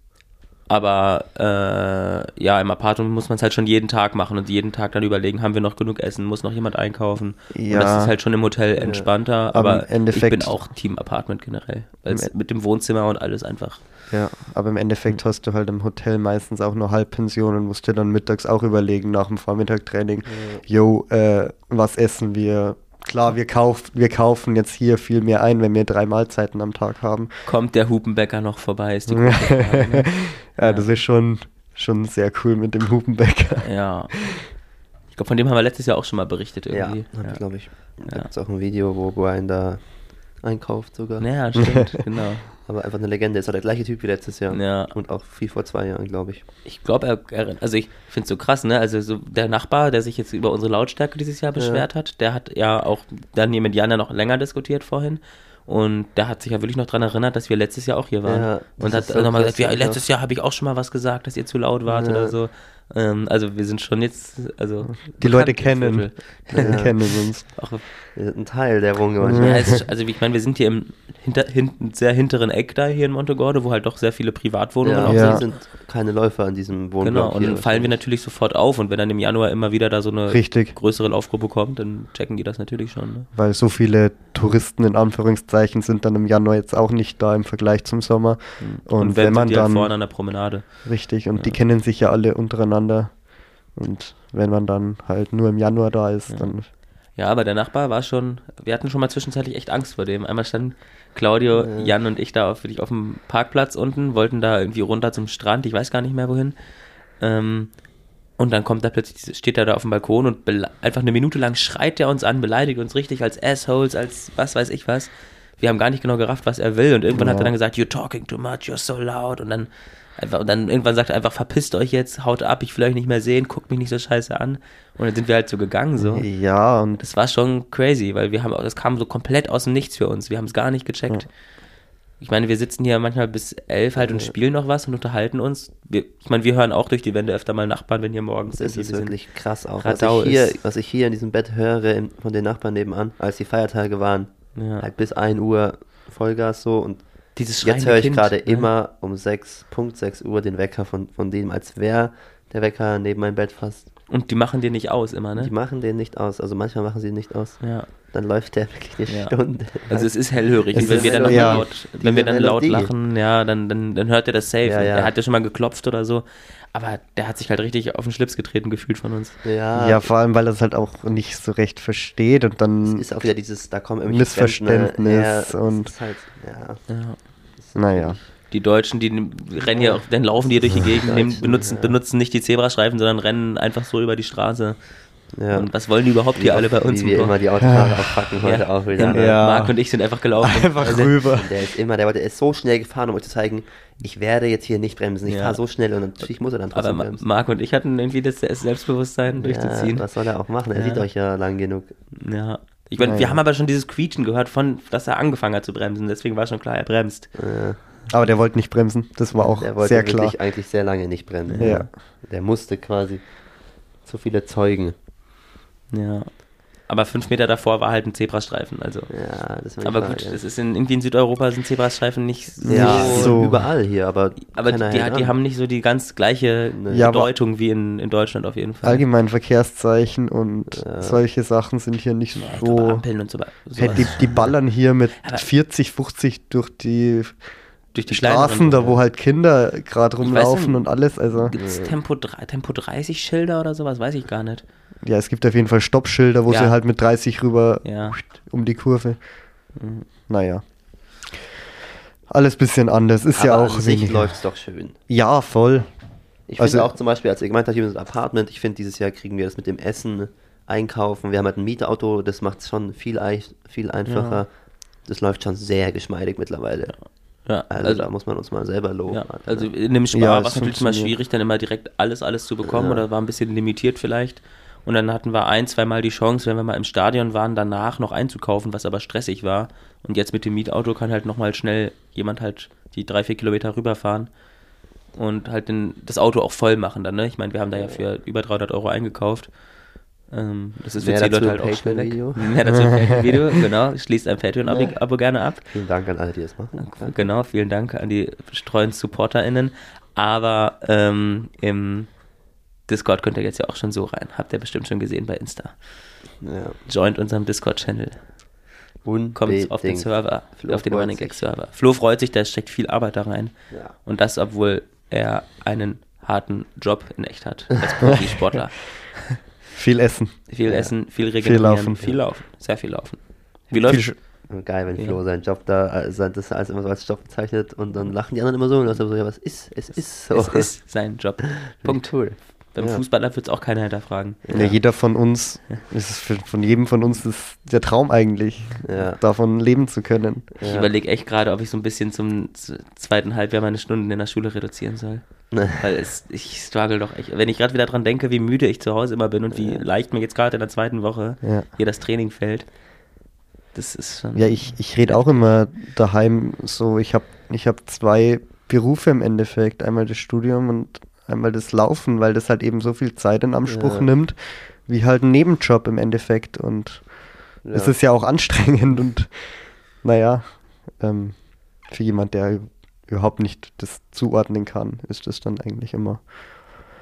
Speaker 2: aber äh, ja, im Apartment muss man es halt schon jeden Tag machen und jeden Tag dann überlegen, haben wir noch genug Essen, muss noch jemand einkaufen. Und
Speaker 3: Ja.
Speaker 2: das ist halt schon im Hotel entspannter,
Speaker 3: Aber
Speaker 2: aber
Speaker 3: im Endeffekt-
Speaker 2: ich bin auch Team Apartment generell. Weil mit dem Wohnzimmer und alles einfach.
Speaker 3: Ja, aber im Endeffekt hast du halt im Hotel meistens auch nur Halbpension und musst dir dann mittags auch überlegen nach dem Vormittagtraining, yo, äh, was essen wir? Klar, wir, kauf, wir kaufen jetzt hier viel mehr ein, wenn wir drei Mahlzeiten am Tag haben.
Speaker 2: Kommt der Hupenbäcker noch vorbei, ist die Frage, ne?
Speaker 3: ja, das ist schon, schon sehr cool mit dem Hupenbäcker.
Speaker 2: Ja. Ich glaube, von dem haben wir letztes Jahr auch schon mal berichtet
Speaker 1: Ja,
Speaker 2: irgendwie.
Speaker 1: hab ich, glaube ich. Da
Speaker 2: Ja.
Speaker 1: gibt es auch ein Video, wo Brian da einkauft sogar.
Speaker 2: Ja, stimmt, genau.
Speaker 1: Aber einfach eine Legende. Ist auch der gleiche Typ wie letztes Jahr.
Speaker 2: Ja.
Speaker 1: Und auch wie vor zwei Jahren, glaube ich.
Speaker 2: Ich glaube, er, also ich finde es so krass, ne? Also so der Nachbar, der sich jetzt über unsere Lautstärke dieses Jahr beschwert hat, der hat ja auch dann hier mit Jan ja noch länger diskutiert vorhin. Und der hat sich ja wirklich noch dran erinnert, dass wir letztes Jahr auch hier waren.
Speaker 1: Ja,
Speaker 2: und hat
Speaker 1: so
Speaker 2: nochmal gesagt, ja,
Speaker 1: ja.
Speaker 2: letztes Jahr habe ich auch schon mal was gesagt, dass ihr zu laut wart
Speaker 1: Ja.
Speaker 2: oder so. Ähm, also wir sind schon jetzt, also
Speaker 3: Die Leute kennen, die kennen uns.
Speaker 2: Auch,
Speaker 1: Wir sind ein Teil der Runde
Speaker 3: Ja.
Speaker 1: manchmal.
Speaker 2: ja, es ist, also ich meine, wir sind hier im hinter, hinten, sehr hinteren Eck da hier in Montegordo, wo halt doch sehr viele Privatwohnungen
Speaker 1: Ja,
Speaker 2: auch
Speaker 3: Ja.
Speaker 2: sind.
Speaker 1: sind keine Läufer an diesem Wohnblock
Speaker 2: Genau, und dann fallen wir natürlich sofort auf und wenn dann im Januar immer wieder da so eine
Speaker 3: Richtig.
Speaker 2: größere Laufgruppe kommt, dann checken die das natürlich schon. Ne?
Speaker 3: Weil so viele Touristen in Anführungszeichen sind dann im Januar jetzt auch nicht da im Vergleich zum Sommer. Und, wenn
Speaker 2: sind
Speaker 3: man
Speaker 2: die halt
Speaker 3: dann
Speaker 2: vorne an der Promenade.
Speaker 3: Richtig, und die kennen sich ja alle untereinander. Und wenn man dann halt nur im Januar da ist, dann
Speaker 2: Ja, aber der Nachbar war schon, wir hatten schon mal zwischenzeitlich echt Angst vor dem. Einmal standen Claudio, Jan und ich da auf, wirklich auf dem Parkplatz unten, wollten da irgendwie runter zum Strand, ich weiß gar nicht mehr wohin. Ähm, und dann kommt da plötzlich, steht er da auf dem Balkon und einfach eine Minute lang schreit er uns an, beleidigt uns richtig als Assholes, als was weiß ich was. Wir haben gar nicht genau gerafft, was er will. Und irgendwann hat
Speaker 3: Ja.
Speaker 2: er dann gesagt, you're talking too much, you're so loud. Und dann einfach, und dann irgendwann sagt er einfach, verpisst euch jetzt, haut ab, ich will euch nicht mehr sehen, guckt mich nicht so scheiße an. Und dann sind wir halt so gegangen so.
Speaker 3: ja, und
Speaker 2: Das war schon crazy, weil wir haben, das kam so komplett aus dem Nichts für uns. Wir haben es gar nicht gecheckt. Ich meine, wir sitzen hier manchmal bis elf halt und spielen noch was und unterhalten uns. Wir, ich meine, wir hören auch durch die Wände öfter mal Nachbarn, wenn hier morgens
Speaker 1: Das ist
Speaker 2: wir sind-
Speaker 1: wirklich krass auch. Was ich, hier,
Speaker 2: ist-
Speaker 1: was ich hier in diesem Bett höre von den Nachbarn nebenan, als die Feiertage waren,
Speaker 2: Ja.
Speaker 1: halt bis 1 Uhr Vollgas so und
Speaker 2: Dieses
Speaker 1: jetzt höre ich gerade
Speaker 2: ne?
Speaker 1: immer um 6, Punkt 6 Uhr den Wecker von, von dem, als wäre der Wecker neben meinem Bett fast.
Speaker 2: Und die machen dir nicht aus immer,
Speaker 1: Die
Speaker 2: ne?
Speaker 1: machen den nicht aus, also manchmal machen sie ihn nicht aus.
Speaker 2: Ja.
Speaker 1: Dann läuft der wirklich eine
Speaker 2: Ja.
Speaker 1: Stunde.
Speaker 2: Also es ist hellhörig.
Speaker 3: Es
Speaker 2: und wenn
Speaker 3: ist
Speaker 2: wir dann,
Speaker 3: Ja.
Speaker 2: laut, wenn wir dann laut lachen, ja, dann, dann, dann hört er das safe.
Speaker 1: Ja, ja.
Speaker 2: Er hat ja schon mal geklopft oder so. Aber der hat sich halt richtig auf den Schlips getreten gefühlt von uns.
Speaker 1: ja,
Speaker 3: ja, vor allem, weil er es halt auch nicht so recht versteht und
Speaker 1: es
Speaker 3: dann,
Speaker 1: ist auch wieder dieses, da kommen irgendwelche
Speaker 3: Missverständnis
Speaker 1: Fremden, ja, es
Speaker 3: und-
Speaker 1: ist halt, ja.
Speaker 2: Ja.
Speaker 3: Naja.
Speaker 2: Die Deutschen, die rennen ja auch, dann laufen die durch die Gegend, nehmen, benutzen,
Speaker 1: ja.
Speaker 2: benutzen nicht die Zebrastreifen, sondern rennen einfach so über die Straße.
Speaker 1: ja.
Speaker 2: Und was wollen die überhaupt hier alle bei uns?
Speaker 1: Wie wir immer die Autofahrer aufpacken heute
Speaker 2: Ja.
Speaker 1: auch wieder. ne?
Speaker 3: Ja.
Speaker 2: Marc und ich sind einfach gelaufen.
Speaker 3: Einfach
Speaker 2: Also,
Speaker 3: rüber.
Speaker 1: Der ist immer, der, wollte- der ist so schnell gefahren, um euch zu zeigen, ich werde jetzt hier nicht bremsen. Ich
Speaker 2: Ja.
Speaker 1: fahre so schnell und natürlich muss er dann
Speaker 2: Aber
Speaker 1: trotzdem
Speaker 2: Ma-
Speaker 1: bremsen.
Speaker 2: Marc und ich hatten irgendwie das Selbstbewusstsein
Speaker 1: Ja,
Speaker 2: durchzuziehen.
Speaker 1: was soll er auch machen? Er
Speaker 2: Ja.
Speaker 1: sieht euch ja lang genug.
Speaker 2: Ja. Ich meine, wir
Speaker 3: Naja.
Speaker 2: haben aber schon dieses Quietschen gehört, von, dass er angefangen hat zu bremsen. Deswegen war schon klar, er bremst.
Speaker 1: Äh,
Speaker 3: Aber der wollte nicht bremsen, das war auch
Speaker 1: der wollte
Speaker 3: sehr klar.
Speaker 1: wirklich eigentlich sehr lange nicht bremsen.
Speaker 3: Ja.
Speaker 1: Der musste quasi zu viele Zeugen.
Speaker 2: Ja. Aber fünf Meter davor war halt ein Zebrastreifen. Also.
Speaker 1: Ja, das war die
Speaker 2: Aber gut, das ist in, irgendwie in Südeuropa sind Zebrastreifen nicht so.
Speaker 1: ja, so
Speaker 3: so-
Speaker 1: überall hier, aber
Speaker 2: aber die, die
Speaker 1: an.
Speaker 2: haben nicht so die ganz gleiche
Speaker 3: Ja,
Speaker 2: Bedeutung wie in, in Deutschland auf jeden Fall.
Speaker 3: Allgemein Verkehrszeichen und
Speaker 1: Ja.
Speaker 3: solche Sachen sind hier nicht
Speaker 2: Ja,
Speaker 3: so.
Speaker 2: Ampeln und so weiter.
Speaker 3: Hey, die, die ballern hier mit
Speaker 2: Aber-
Speaker 3: 40, 50 durch die
Speaker 2: Durch die
Speaker 3: Straßen, da wo halt Kinder gerade
Speaker 2: weiß
Speaker 3: rumlaufen
Speaker 2: nicht,
Speaker 3: und alles. Also
Speaker 2: Gibt es Tempo, 3 Tempo 30 Schilder oder sowas? Weiß ich gar nicht.
Speaker 3: Ja, es gibt auf jeden Fall Stoppschilder, wo
Speaker 2: Ja.
Speaker 3: sie halt mit 30 rüber
Speaker 2: Ja.
Speaker 3: um die Kurve.
Speaker 2: Mhm.
Speaker 3: Naja. Alles bisschen anders. Ist ja
Speaker 1: aber
Speaker 3: auch
Speaker 1: an sich läuft es doch schön.
Speaker 3: Ja, voll.
Speaker 1: Ich
Speaker 3: Also-
Speaker 1: finde auch zum Beispiel, als ihr gemeint habt, hier mit dem Apartment, ich finde, dieses Jahr kriegen wir das mit dem Essen, Einkaufen. Wir haben halt ein Mietauto, das macht es schon viel, viel einfacher.
Speaker 2: Ja.
Speaker 1: Das läuft schon sehr geschmeidig mittlerweile.
Speaker 2: Ja,
Speaker 1: Also,
Speaker 2: also,
Speaker 1: da muss man uns mal selber loben.
Speaker 2: ja, also in dem Spar
Speaker 3: Ja,
Speaker 2: war
Speaker 3: es
Speaker 2: es natürlich mal schwierig, dann immer direkt alles, alles zu bekommen
Speaker 1: Ja.
Speaker 2: oder war ein bisschen limitiert vielleicht. Und dann hatten wir ein, zweimal die Chance, wenn wir mal im Stadion waren, danach noch einzukaufen, was aber stressig war. Und jetzt mit dem Mietauto kann halt nochmal schnell jemand halt die drei, vier Kilometer rüberfahren und halt den, das Auto auch voll machen dann. Ne? Ich meine, wir haben da ja für über 300 Euro eingekauft. Ähm, das ist für die Leute halt auch schnell weg.
Speaker 1: Patreon-Video.
Speaker 2: Mehr dazu im Patreon-Video, genau. Schließt ein Patreon-Abo gerne ab.
Speaker 1: Vielen Dank an alle, die das machen.
Speaker 2: Genau, vielen Dank an die treuen SupporterInnen. Aber ähm, im Discord könnt ihr jetzt ja auch schon so rein. Habt ihr bestimmt schon gesehen bei Insta.
Speaker 1: Ja.
Speaker 2: Joint unserem Discord-Channel. Kommt auf den. Server,
Speaker 1: Flo
Speaker 2: auf den Running. Gag Server. Flo freut sich, da steckt viel Arbeit da rein.
Speaker 1: Ja.
Speaker 2: Und das, obwohl er einen harten Job in echt hat als Profisportler.
Speaker 3: Viel Essen.
Speaker 2: viel
Speaker 1: Ja.
Speaker 2: Essen, viel regenerieren,
Speaker 3: laufen.
Speaker 2: viel laufen, sehr viel laufen. Wie läuft
Speaker 3: Viel,
Speaker 1: Und Geil, wenn
Speaker 2: Ja.
Speaker 1: Flo seinen Job da, sein- das alles immer so als Job bezeichnet und dann lachen die anderen immer so und dann ist so, ja, was ist? Es ist so.
Speaker 2: Es ist sein Job. Punkt.
Speaker 1: cool.
Speaker 2: Beim
Speaker 1: Ja.
Speaker 2: Fußballer wird es auch keiner hinterfragen.
Speaker 3: Ja. jeder von uns, ist es für, von jedem von uns ist der Traum eigentlich,
Speaker 1: Ja.
Speaker 3: davon leben zu können.
Speaker 2: Ich
Speaker 1: Ja.
Speaker 2: überlege echt gerade, ob ich so ein bisschen zum zweiten Halbjahr meine Stunden in der Schule reduzieren soll. Weil es, ich struggle doch echt. Wenn ich gerade wieder dran denke, wie müde ich zu Hause immer bin und wie leicht mir jetzt gerade in der zweiten Woche
Speaker 3: Ja.
Speaker 2: hier das Training fällt. Das ist schon.
Speaker 3: Ja, ich, ich rede auch immer daheim so, ich habe ich hab zwei Berufe im Endeffekt, einmal das Studium und einmal das Laufen, weil das halt eben so viel Zeit in Anspruch
Speaker 1: Ja.
Speaker 3: nimmt, wie halt ein Nebenjob im Endeffekt und es
Speaker 1: Ja.
Speaker 3: ist ja auch anstrengend und naja, ähm, für jemand, der überhaupt nicht das zuordnen kann, ist das dann eigentlich immer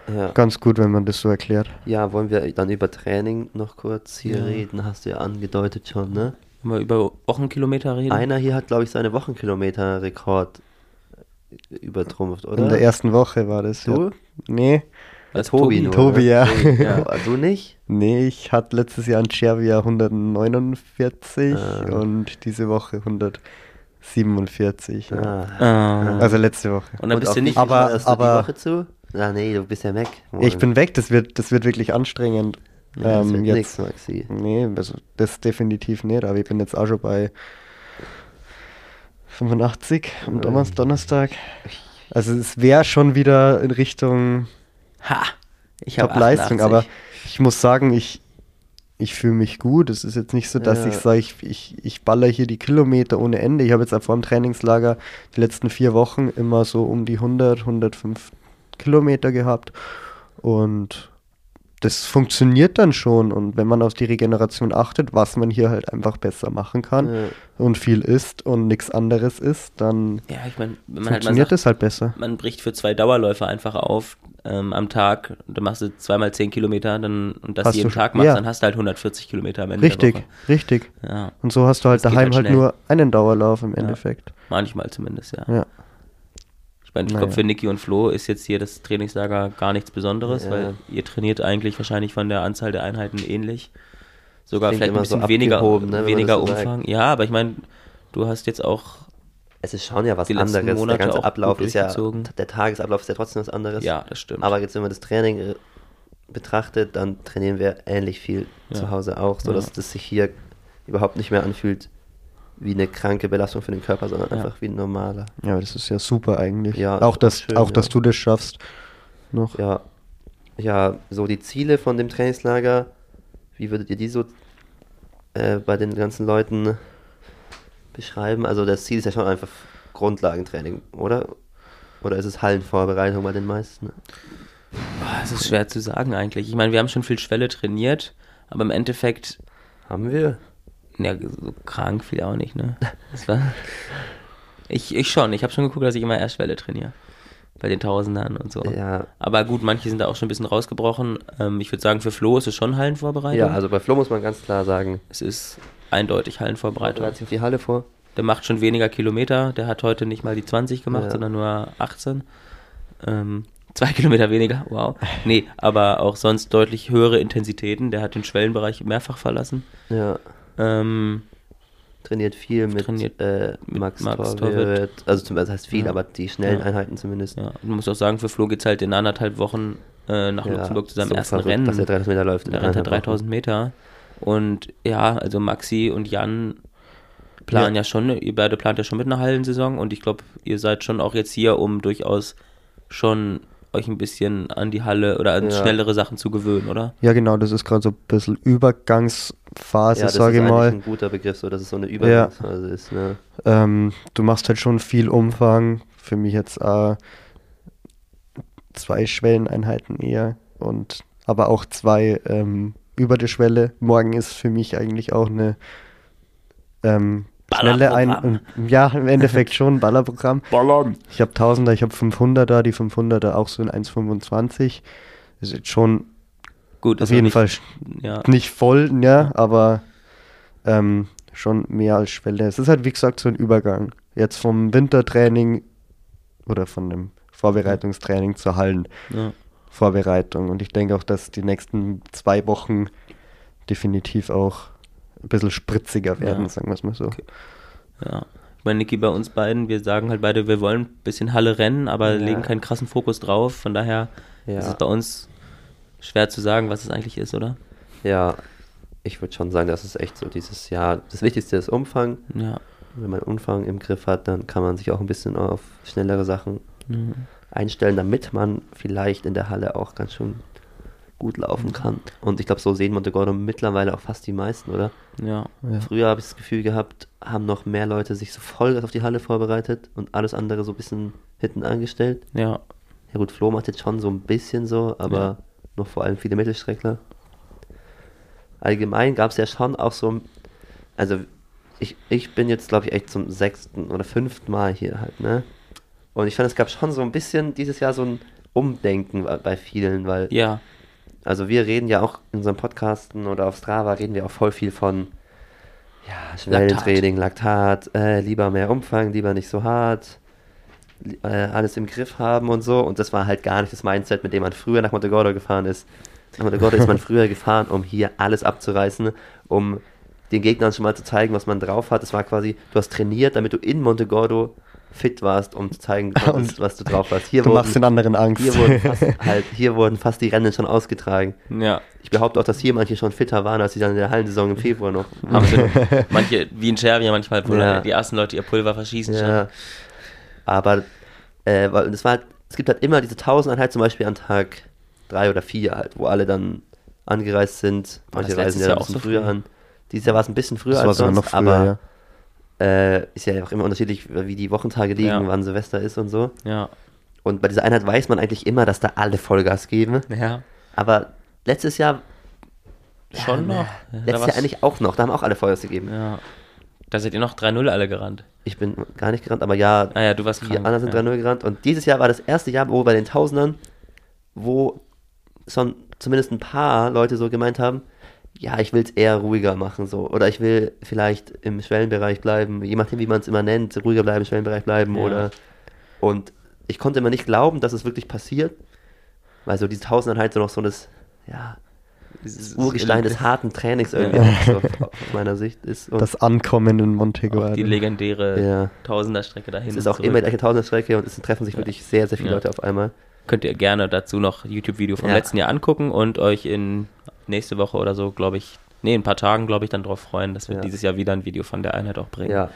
Speaker 1: Ja.
Speaker 3: ganz gut, wenn man das so erklärt.
Speaker 1: ja, wollen wir dann über Training noch kurz hier
Speaker 2: Ja.
Speaker 1: reden? Hast du ja angedeutet schon, ne?
Speaker 2: Wenn wir über Wochenkilometer reden.
Speaker 1: Einer hier hat, glaube ich, seine Wochenkilometer-Rekord übertrumpft, oder?
Speaker 3: In der ersten Woche war das.
Speaker 1: Du?
Speaker 3: Ja. Nee,
Speaker 2: Als
Speaker 1: Tobi,
Speaker 2: Tobi.
Speaker 1: nur,
Speaker 3: Tobi, ja.
Speaker 1: Tobi, ja. Du nicht?
Speaker 3: Nee, ich hatte letztes Jahr in Cervia 149
Speaker 1: Ah.
Speaker 3: und diese Woche 147. Ja.
Speaker 1: Ah.
Speaker 2: Ah.
Speaker 3: Also letzte Woche.
Speaker 2: und dann
Speaker 1: Und
Speaker 2: bist
Speaker 1: auf
Speaker 2: du nicht.
Speaker 3: Aber-
Speaker 1: du
Speaker 3: aber-
Speaker 1: die Woche zu? Ah, nee, du bist ja weg.
Speaker 3: Ich bin weg, das wird, das wird wirklich anstrengend.
Speaker 1: Ja, das
Speaker 3: ähm,
Speaker 1: wird
Speaker 3: jetzt,
Speaker 1: nix, Maxi.
Speaker 3: Nee, also das definitiv nicht, aber ich bin jetzt auch schon bei 85 am Donner- Donnerstag. Also es wäre schon wieder in Richtung
Speaker 2: Ha! Ich
Speaker 3: Top-Leistung, aber ich muss sagen, ich, ich fühle mich gut. Es ist jetzt nicht so, dass
Speaker 1: Ja.
Speaker 3: ich sage, ich, ich, ich baller hier die Kilometer ohne Ende. Ich habe jetzt vor dem Trainingslager die letzten vier Wochen immer so um die 100, 105 Kilometer gehabt. Und das funktioniert dann schon. Und wenn man auf die Regeneration achtet, was man hier halt einfach besser machen kann
Speaker 1: Ja.
Speaker 3: und viel isst und nichts anderes isst, dann
Speaker 2: Ja, ich man halt
Speaker 3: funktioniert
Speaker 2: sagt,
Speaker 3: das halt besser.
Speaker 2: man bricht für zwei Dauerläufer einfach auf ähm, am Tag und dann machst du zweimal 10 Kilometer dann, und das
Speaker 3: Hast
Speaker 2: jeden Tag machst,
Speaker 3: ja.
Speaker 2: dann hast du halt 140 Kilometer am Ende
Speaker 3: Richtig, richtig. Und so hast du halt
Speaker 2: Das
Speaker 3: daheim
Speaker 2: halt
Speaker 3: halt, nur einen Dauerlauf im Endeffekt.
Speaker 2: manchmal zumindest, ja. Meine, ich
Speaker 3: Naja.
Speaker 2: glaube, für Niki und Flo ist jetzt hier das Trainingslager gar nichts Besonderes,
Speaker 1: Ja.
Speaker 2: weil ihr trainiert eigentlich wahrscheinlich von der Anzahl der Einheiten ähnlich. Sogar vielleicht ein
Speaker 1: so
Speaker 2: bisschen weniger,
Speaker 1: ne, man
Speaker 2: weniger
Speaker 1: das so
Speaker 2: Umfang. Ja, aber ich meine, du hast jetzt auch,
Speaker 1: Es ist schon ja was anderes. Der ganze Ablauf ist ja, der Tagesablauf ist ja trotzdem was anderes.
Speaker 2: ja, das stimmt.
Speaker 1: Aber jetzt, wenn man das Training äh, betrachtet, dann trainieren wir ähnlich viel
Speaker 2: Ja.
Speaker 1: zu Hause auch, so
Speaker 2: Ja.
Speaker 1: das sich hier überhaupt nicht mehr anfühlt wie eine kranke Belastung für den Körper, sondern
Speaker 2: Ja.
Speaker 1: einfach wie ein normaler.
Speaker 3: Ja, aber das ist ja super eigentlich.
Speaker 1: Ja,
Speaker 3: auch dass,
Speaker 1: schön,
Speaker 3: auch dass
Speaker 1: ja.
Speaker 3: du das schaffst. Noch.
Speaker 1: Ja, ja, so die Ziele von dem Trainingslager, wie würdet ihr die so äh, bei den ganzen Leuten beschreiben? Also das Ziel ist ja schon einfach Grundlagentraining, oder? Oder ist es Hallenvorbereitung bei den meisten?
Speaker 2: Es ist schwer zu sagen eigentlich. Ich meine, wir haben schon viel Schwelle trainiert, aber im Endeffekt
Speaker 1: Haben wir?
Speaker 2: Ja, so krank viel auch nicht, ne? Das war, ich, ich schon. Ich habe schon geguckt, dass ich immer Erstschwelle trainiere. Bei den Tausendern und so.
Speaker 1: Ja.
Speaker 2: Aber gut, manche sind da auch schon ein bisschen rausgebrochen. Ähm, ich würde sagen, für Flo ist es schon Hallenvorbereitung.
Speaker 1: Ja, also bei Flo muss man ganz klar sagen,
Speaker 2: Es ist eindeutig Hallenvorbereitung.
Speaker 1: bereitet sich auf die Halle vor.
Speaker 2: Der macht schon weniger Kilometer. Der hat heute nicht mal die 20 gemacht,
Speaker 1: Ja.
Speaker 2: sondern nur 18. Ähm, zwei Kilometer weniger, wow. Nee, aber auch sonst deutlich höhere Intensitäten. Der hat den Schwellenbereich mehrfach verlassen.
Speaker 1: Ja.
Speaker 2: Ähm,
Speaker 1: Trainiert viel mit,
Speaker 2: Trainiert
Speaker 1: äh,
Speaker 2: mit
Speaker 1: Max,
Speaker 2: Max
Speaker 1: Torwirt.
Speaker 2: Torwirt.
Speaker 1: Also zum, das heißt viel,
Speaker 2: Ja.
Speaker 1: aber die schnellen
Speaker 2: Ja.
Speaker 1: Einheiten zumindest.
Speaker 2: ja, man muss auch sagen, für Flo geht es halt in anderthalb Wochen äh, nach
Speaker 1: Ja,
Speaker 2: Luxemburg zu seinem
Speaker 1: so
Speaker 2: ersten
Speaker 1: verrückt,
Speaker 2: Rennen.
Speaker 1: Dass er 3000 Meter läuft.
Speaker 2: Der rennt ja
Speaker 1: eineinhalb
Speaker 2: 3000 Meter. Und ja, also Maxi und Jan planen ja, schon, ihr beide plant ja schon mit einer Hallensaison und ich glaube, ihr seid schon auch jetzt hier, um durchaus schon euch ein bisschen an die Halle oder an
Speaker 1: Ja.
Speaker 2: schnellere Sachen zu gewöhnen, oder?
Speaker 3: Ja, genau, das ist gerade so ein bisschen Übergangsphase,
Speaker 1: Ja, das
Speaker 3: sage
Speaker 1: ist
Speaker 3: ich
Speaker 1: eigentlich
Speaker 3: mal.
Speaker 1: ein guter Begriff, so dass es so eine Übergangsphase ist. Ne?
Speaker 3: Ähm, du machst halt schon viel Umfang. Für mich jetzt äh, zwei Schwelleneinheiten eher und aber auch zwei ähm, über der Schwelle. Morgen ist für mich eigentlich auch eine ähm, schnelle ein
Speaker 2: Ballerprogramm.
Speaker 3: Ja, im Endeffekt schon ein Ballerprogramm.
Speaker 2: Ballern!
Speaker 3: Ich habe 1000er, ich habe 500er, die 500er auch so in 1,25. Ist jetzt schon
Speaker 2: Gut,
Speaker 3: auf
Speaker 2: noch
Speaker 3: jeden
Speaker 2: nicht-
Speaker 3: Fall
Speaker 2: Ja,
Speaker 3: nicht voll, ja, aber ähm, schon mehr als Schwelle. Es ist halt, wie gesagt, so ein Übergang. Jetzt vom Wintertraining oder von dem Vorbereitungstraining zur Hallenvorbereitung.
Speaker 2: ja.
Speaker 3: Und ich denke auch, dass die nächsten zwei Wochen definitiv auch ein bisschen spritziger werden,
Speaker 2: Ja.
Speaker 3: sagen wir es mal so.
Speaker 2: Okay. Ja. Ich meine, Niki, bei uns beiden, wir sagen halt beide, wir wollen ein bisschen Halle rennen, aber
Speaker 1: Ja.
Speaker 2: legen keinen krassen Fokus drauf. Von daher
Speaker 1: Ja.
Speaker 2: ist es bei uns schwer zu sagen, was es eigentlich ist, oder?
Speaker 1: Ja, ich würde schon sagen, das ist echt so dieses Jahr. Das Wichtigste ist Umfang.
Speaker 2: Ja.
Speaker 1: Wenn man Umfang im Griff hat, dann kann man sich auch ein bisschen auf schnellere Sachen
Speaker 2: Mhm.
Speaker 1: einstellen, damit man vielleicht in der Halle auch ganz schön gut laufen kann. Und ich glaube, so sehen Montegordo mittlerweile auch fast die meisten, oder?
Speaker 2: Ja.
Speaker 3: Ja.
Speaker 1: Früher habe ich das Gefühl gehabt, haben noch mehr Leute sich so voll auf die Halle vorbereitet und alles andere so ein bisschen hinten angestellt.
Speaker 2: Ja.
Speaker 1: Ja gut, Flo macht jetzt schon so ein bisschen so, aber
Speaker 2: Ja.
Speaker 1: Noch vor allem viele Mittelstreckler. Allgemein gab es ja schon auch so, also ich, ich bin jetzt glaube ich echt zum sechsten oder fünften Mal hier halt, ne? Und ich fand, es gab schon so ein bisschen dieses Jahr so ein Umdenken bei- vielen, weil,
Speaker 2: Ja.
Speaker 1: also wir reden ja auch in unseren Podcasten oder auf Strava reden wir auch voll viel von, ja, Schwellentraining, Laktat, äh, lieber mehr Umfang, lieber nicht so hart, äh, alles im Griff haben und so. Und das war halt gar nicht das Mindset, mit dem man früher nach Montegordo gefahren ist. Nach Montegordo ist man früher gefahren, um hier alles abzureißen, um den Gegnern schon mal zu zeigen, was man drauf hat. Es war quasi, du hast trainiert, damit du in Montegordo fit warst, um zu zeigen, konntest, was du drauf hast. Hier
Speaker 3: Du
Speaker 1: wurden,
Speaker 3: machst den anderen Angst.
Speaker 1: hier wurden fast, halt, hier wurden fast die Rennen schon ausgetragen.
Speaker 2: Ja.
Speaker 1: Ich behaupte auch, dass hier manche schon fitter waren, als sie dann in der Hallensaison im Februar noch.
Speaker 2: Absolut. Manche, wie in Serbien manchmal, wo
Speaker 1: Ja.
Speaker 2: die ersten Leute ihr Pulver verschießen.
Speaker 1: Ja.
Speaker 2: schon.
Speaker 1: Aber äh, weil das war halt, es gibt halt immer diese Tausendeinheit zum Beispiel an Tag drei oder vier halt, wo alle dann angereist sind. Manche
Speaker 2: das
Speaker 1: reisen
Speaker 2: letztes
Speaker 1: ja
Speaker 2: Jahr
Speaker 1: ein
Speaker 2: auch
Speaker 1: bisschen
Speaker 2: so
Speaker 1: früher
Speaker 2: früh?
Speaker 1: an. Dieses Jahr war es ein bisschen früher
Speaker 3: Das
Speaker 1: als sonst,
Speaker 3: noch früher,
Speaker 1: aber
Speaker 3: ja.
Speaker 1: äh, ist ja auch immer unterschiedlich, wie die Wochentage liegen,
Speaker 2: Ja.
Speaker 1: wann Silvester ist und so.
Speaker 2: Ja.
Speaker 1: Und bei dieser Einheit weiß man eigentlich immer, dass da alle Vollgas geben.
Speaker 2: Ja.
Speaker 1: Aber letztes Jahr,
Speaker 2: Schon noch. Ja, da
Speaker 1: letztes
Speaker 2: war's-
Speaker 1: Jahr eigentlich auch noch, da haben auch alle Vollgas gegeben.
Speaker 2: Ja. Da seid ihr noch 3-0 alle gerannt.
Speaker 1: Ich bin gar nicht gerannt, aber ja,
Speaker 2: Ah ja, du warst
Speaker 1: Die
Speaker 2: krank.
Speaker 1: anderen sind
Speaker 2: ja.
Speaker 1: 3-0 gerannt. Und dieses Jahr war das erste Jahr, wo bei den Tausendern, wo schon zumindest ein paar Leute so gemeint haben, ja, ich will es eher ruhiger machen, so. Oder ich will vielleicht im Schwellenbereich bleiben, je nachdem, wie man es immer nennt, ruhiger bleiben, im Schwellenbereich bleiben
Speaker 2: Ja.
Speaker 1: oder. Und ich konnte immer nicht glauben, dass es wirklich passiert, weil so diese Tausendern halt so noch so das, ja,
Speaker 2: Dieses
Speaker 1: Urgestein des harten Trainings irgendwie
Speaker 2: Ja.
Speaker 1: auch so aus meiner Sicht ist. Und
Speaker 3: Das Ankommen in
Speaker 2: Auch
Speaker 3: Montego.
Speaker 2: die legendäre
Speaker 1: Ja.
Speaker 2: Tausenderstrecke dahin.
Speaker 1: es ist auch
Speaker 2: zurück.
Speaker 1: immer die gleiche Tausenderstrecke und es treffen sich
Speaker 2: Ja.
Speaker 1: wirklich sehr, sehr viele
Speaker 2: Ja.
Speaker 1: Leute auf einmal.
Speaker 2: Könnt ihr gerne dazu noch YouTube-Video vom
Speaker 1: Ja.
Speaker 2: letzten Jahr angucken und euch in nächste Woche oder so, glaube ich, nee, in ein paar Tagen, glaube ich, dann darauf freuen, dass wir
Speaker 1: Ja.
Speaker 2: dieses Jahr wieder ein Video von der Einheit auch bringen.
Speaker 1: Ja,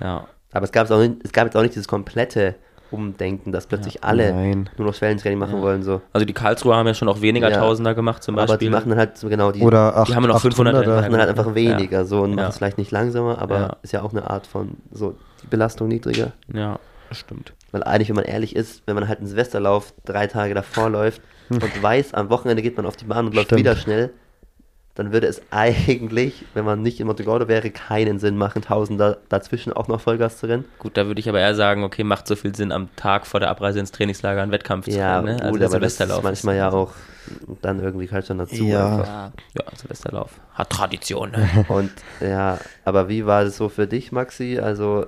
Speaker 2: Ja.
Speaker 1: Aber es gab, es, auch nicht, es gab jetzt auch nicht dieses komplette Umdenken, dass plötzlich alle
Speaker 3: Nein.
Speaker 1: nur noch Schwellentraining machen
Speaker 2: Ja.
Speaker 1: wollen. So.
Speaker 2: Also die Karlsruher haben ja schon auch weniger
Speaker 1: Ja.
Speaker 2: Tausender gemacht zum
Speaker 1: Aber
Speaker 2: Beispiel.
Speaker 1: die machen dann halt so genau die,
Speaker 3: Oder acht,
Speaker 2: Die haben ja noch 500
Speaker 3: 800er.
Speaker 1: machen dann halt einfach
Speaker 2: Ja.
Speaker 1: weniger so und
Speaker 2: Ja.
Speaker 1: machen es vielleicht nicht langsamer, aber
Speaker 2: Ja.
Speaker 1: ist ja auch eine Art von so die Belastung niedriger.
Speaker 2: ja, das stimmt.
Speaker 1: Weil eigentlich, wenn man ehrlich ist, wenn man halt einen Silvesterlauf drei Tage davor läuft und weiß, am Wochenende geht man auf die Bahn und läuft
Speaker 3: Stimmt.
Speaker 1: wieder schnell, dann würde es eigentlich, wenn man nicht in Montegordo wäre, keinen Sinn machen, Tausender dazwischen auch noch Vollgas zu rennen.
Speaker 2: Gut, da würde ich aber eher sagen, okay, macht so viel Sinn, am Tag vor der Abreise ins Trainingslager einen Wettkampf
Speaker 1: Ja,
Speaker 2: zu rennen. Ne?
Speaker 1: gut,
Speaker 2: der
Speaker 1: aber das ist
Speaker 2: Silvesterlauf
Speaker 1: manchmal ja auch dann irgendwie gehört schon dazu.
Speaker 3: Ja.
Speaker 1: einfach.
Speaker 2: Ja, ja, Silvesterlauf. Hat Tradition. Ne?
Speaker 1: Und ja, aber wie war das so für dich, Maxi? Also,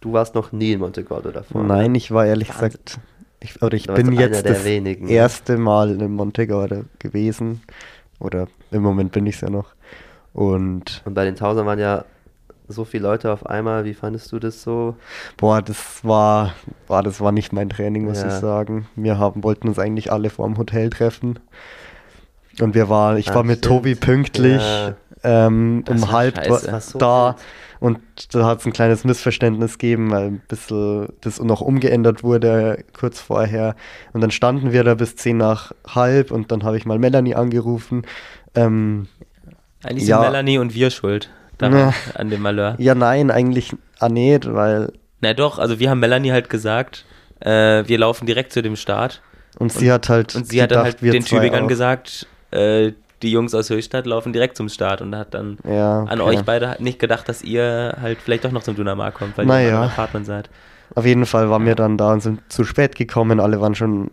Speaker 1: du warst noch nie in Montegordo davor. ne?
Speaker 3: Nein, ich war ehrlich
Speaker 1: Wahnsinn.
Speaker 3: gesagt, ich, oder ich bin
Speaker 1: einer
Speaker 3: jetzt
Speaker 1: der
Speaker 3: das
Speaker 1: wenigen,
Speaker 3: erste Mal in Montegordo gewesen. Oder im Moment bin ich es ja noch. Und
Speaker 1: Und bei den Tausern waren ja so viele Leute auf einmal. Wie fandest du das so?
Speaker 3: boah, das war, boah, das war nicht mein Training, muss
Speaker 1: Ja.
Speaker 3: ich sagen. Wir haben, wollten uns eigentlich alle vor dem Hotel treffen. Und wir waren, ich
Speaker 1: Ah,
Speaker 3: war mit
Speaker 1: stimmt.
Speaker 3: Tobi pünktlich
Speaker 1: Ja.
Speaker 3: ähm, um halb
Speaker 1: so
Speaker 3: da.
Speaker 1: wild.
Speaker 3: Und da hat es ein kleines Missverständnis gegeben, weil ein bisschen das noch umgeändert wurde kurz vorher. Und dann standen wir da bis 10 nach halb und dann habe ich mal Melanie angerufen. Ähm,
Speaker 2: Eigentlich
Speaker 3: Ja.
Speaker 2: sind Melanie und wir schuld daran,
Speaker 3: Ja.
Speaker 2: an dem Malheur.
Speaker 3: ja, nein, eigentlich ah, nicht, weil.
Speaker 2: Na doch, also wir haben Melanie halt gesagt, äh, wir laufen direkt zu dem Start.
Speaker 3: Und sie hat halt.
Speaker 2: Und sie hat dann
Speaker 3: gedacht,
Speaker 2: halt den Tübingern gesagt, äh, die Jungs aus Höchstadt laufen direkt zum Start und hat dann
Speaker 3: Ja,
Speaker 2: an
Speaker 3: okay.
Speaker 2: euch beide nicht gedacht, dass ihr halt vielleicht doch noch zum Dynamar kommt, weil
Speaker 3: Naja.
Speaker 2: ihr im Apartment seid.
Speaker 3: Auf jeden Fall waren wir dann da und sind zu spät gekommen. Alle waren schon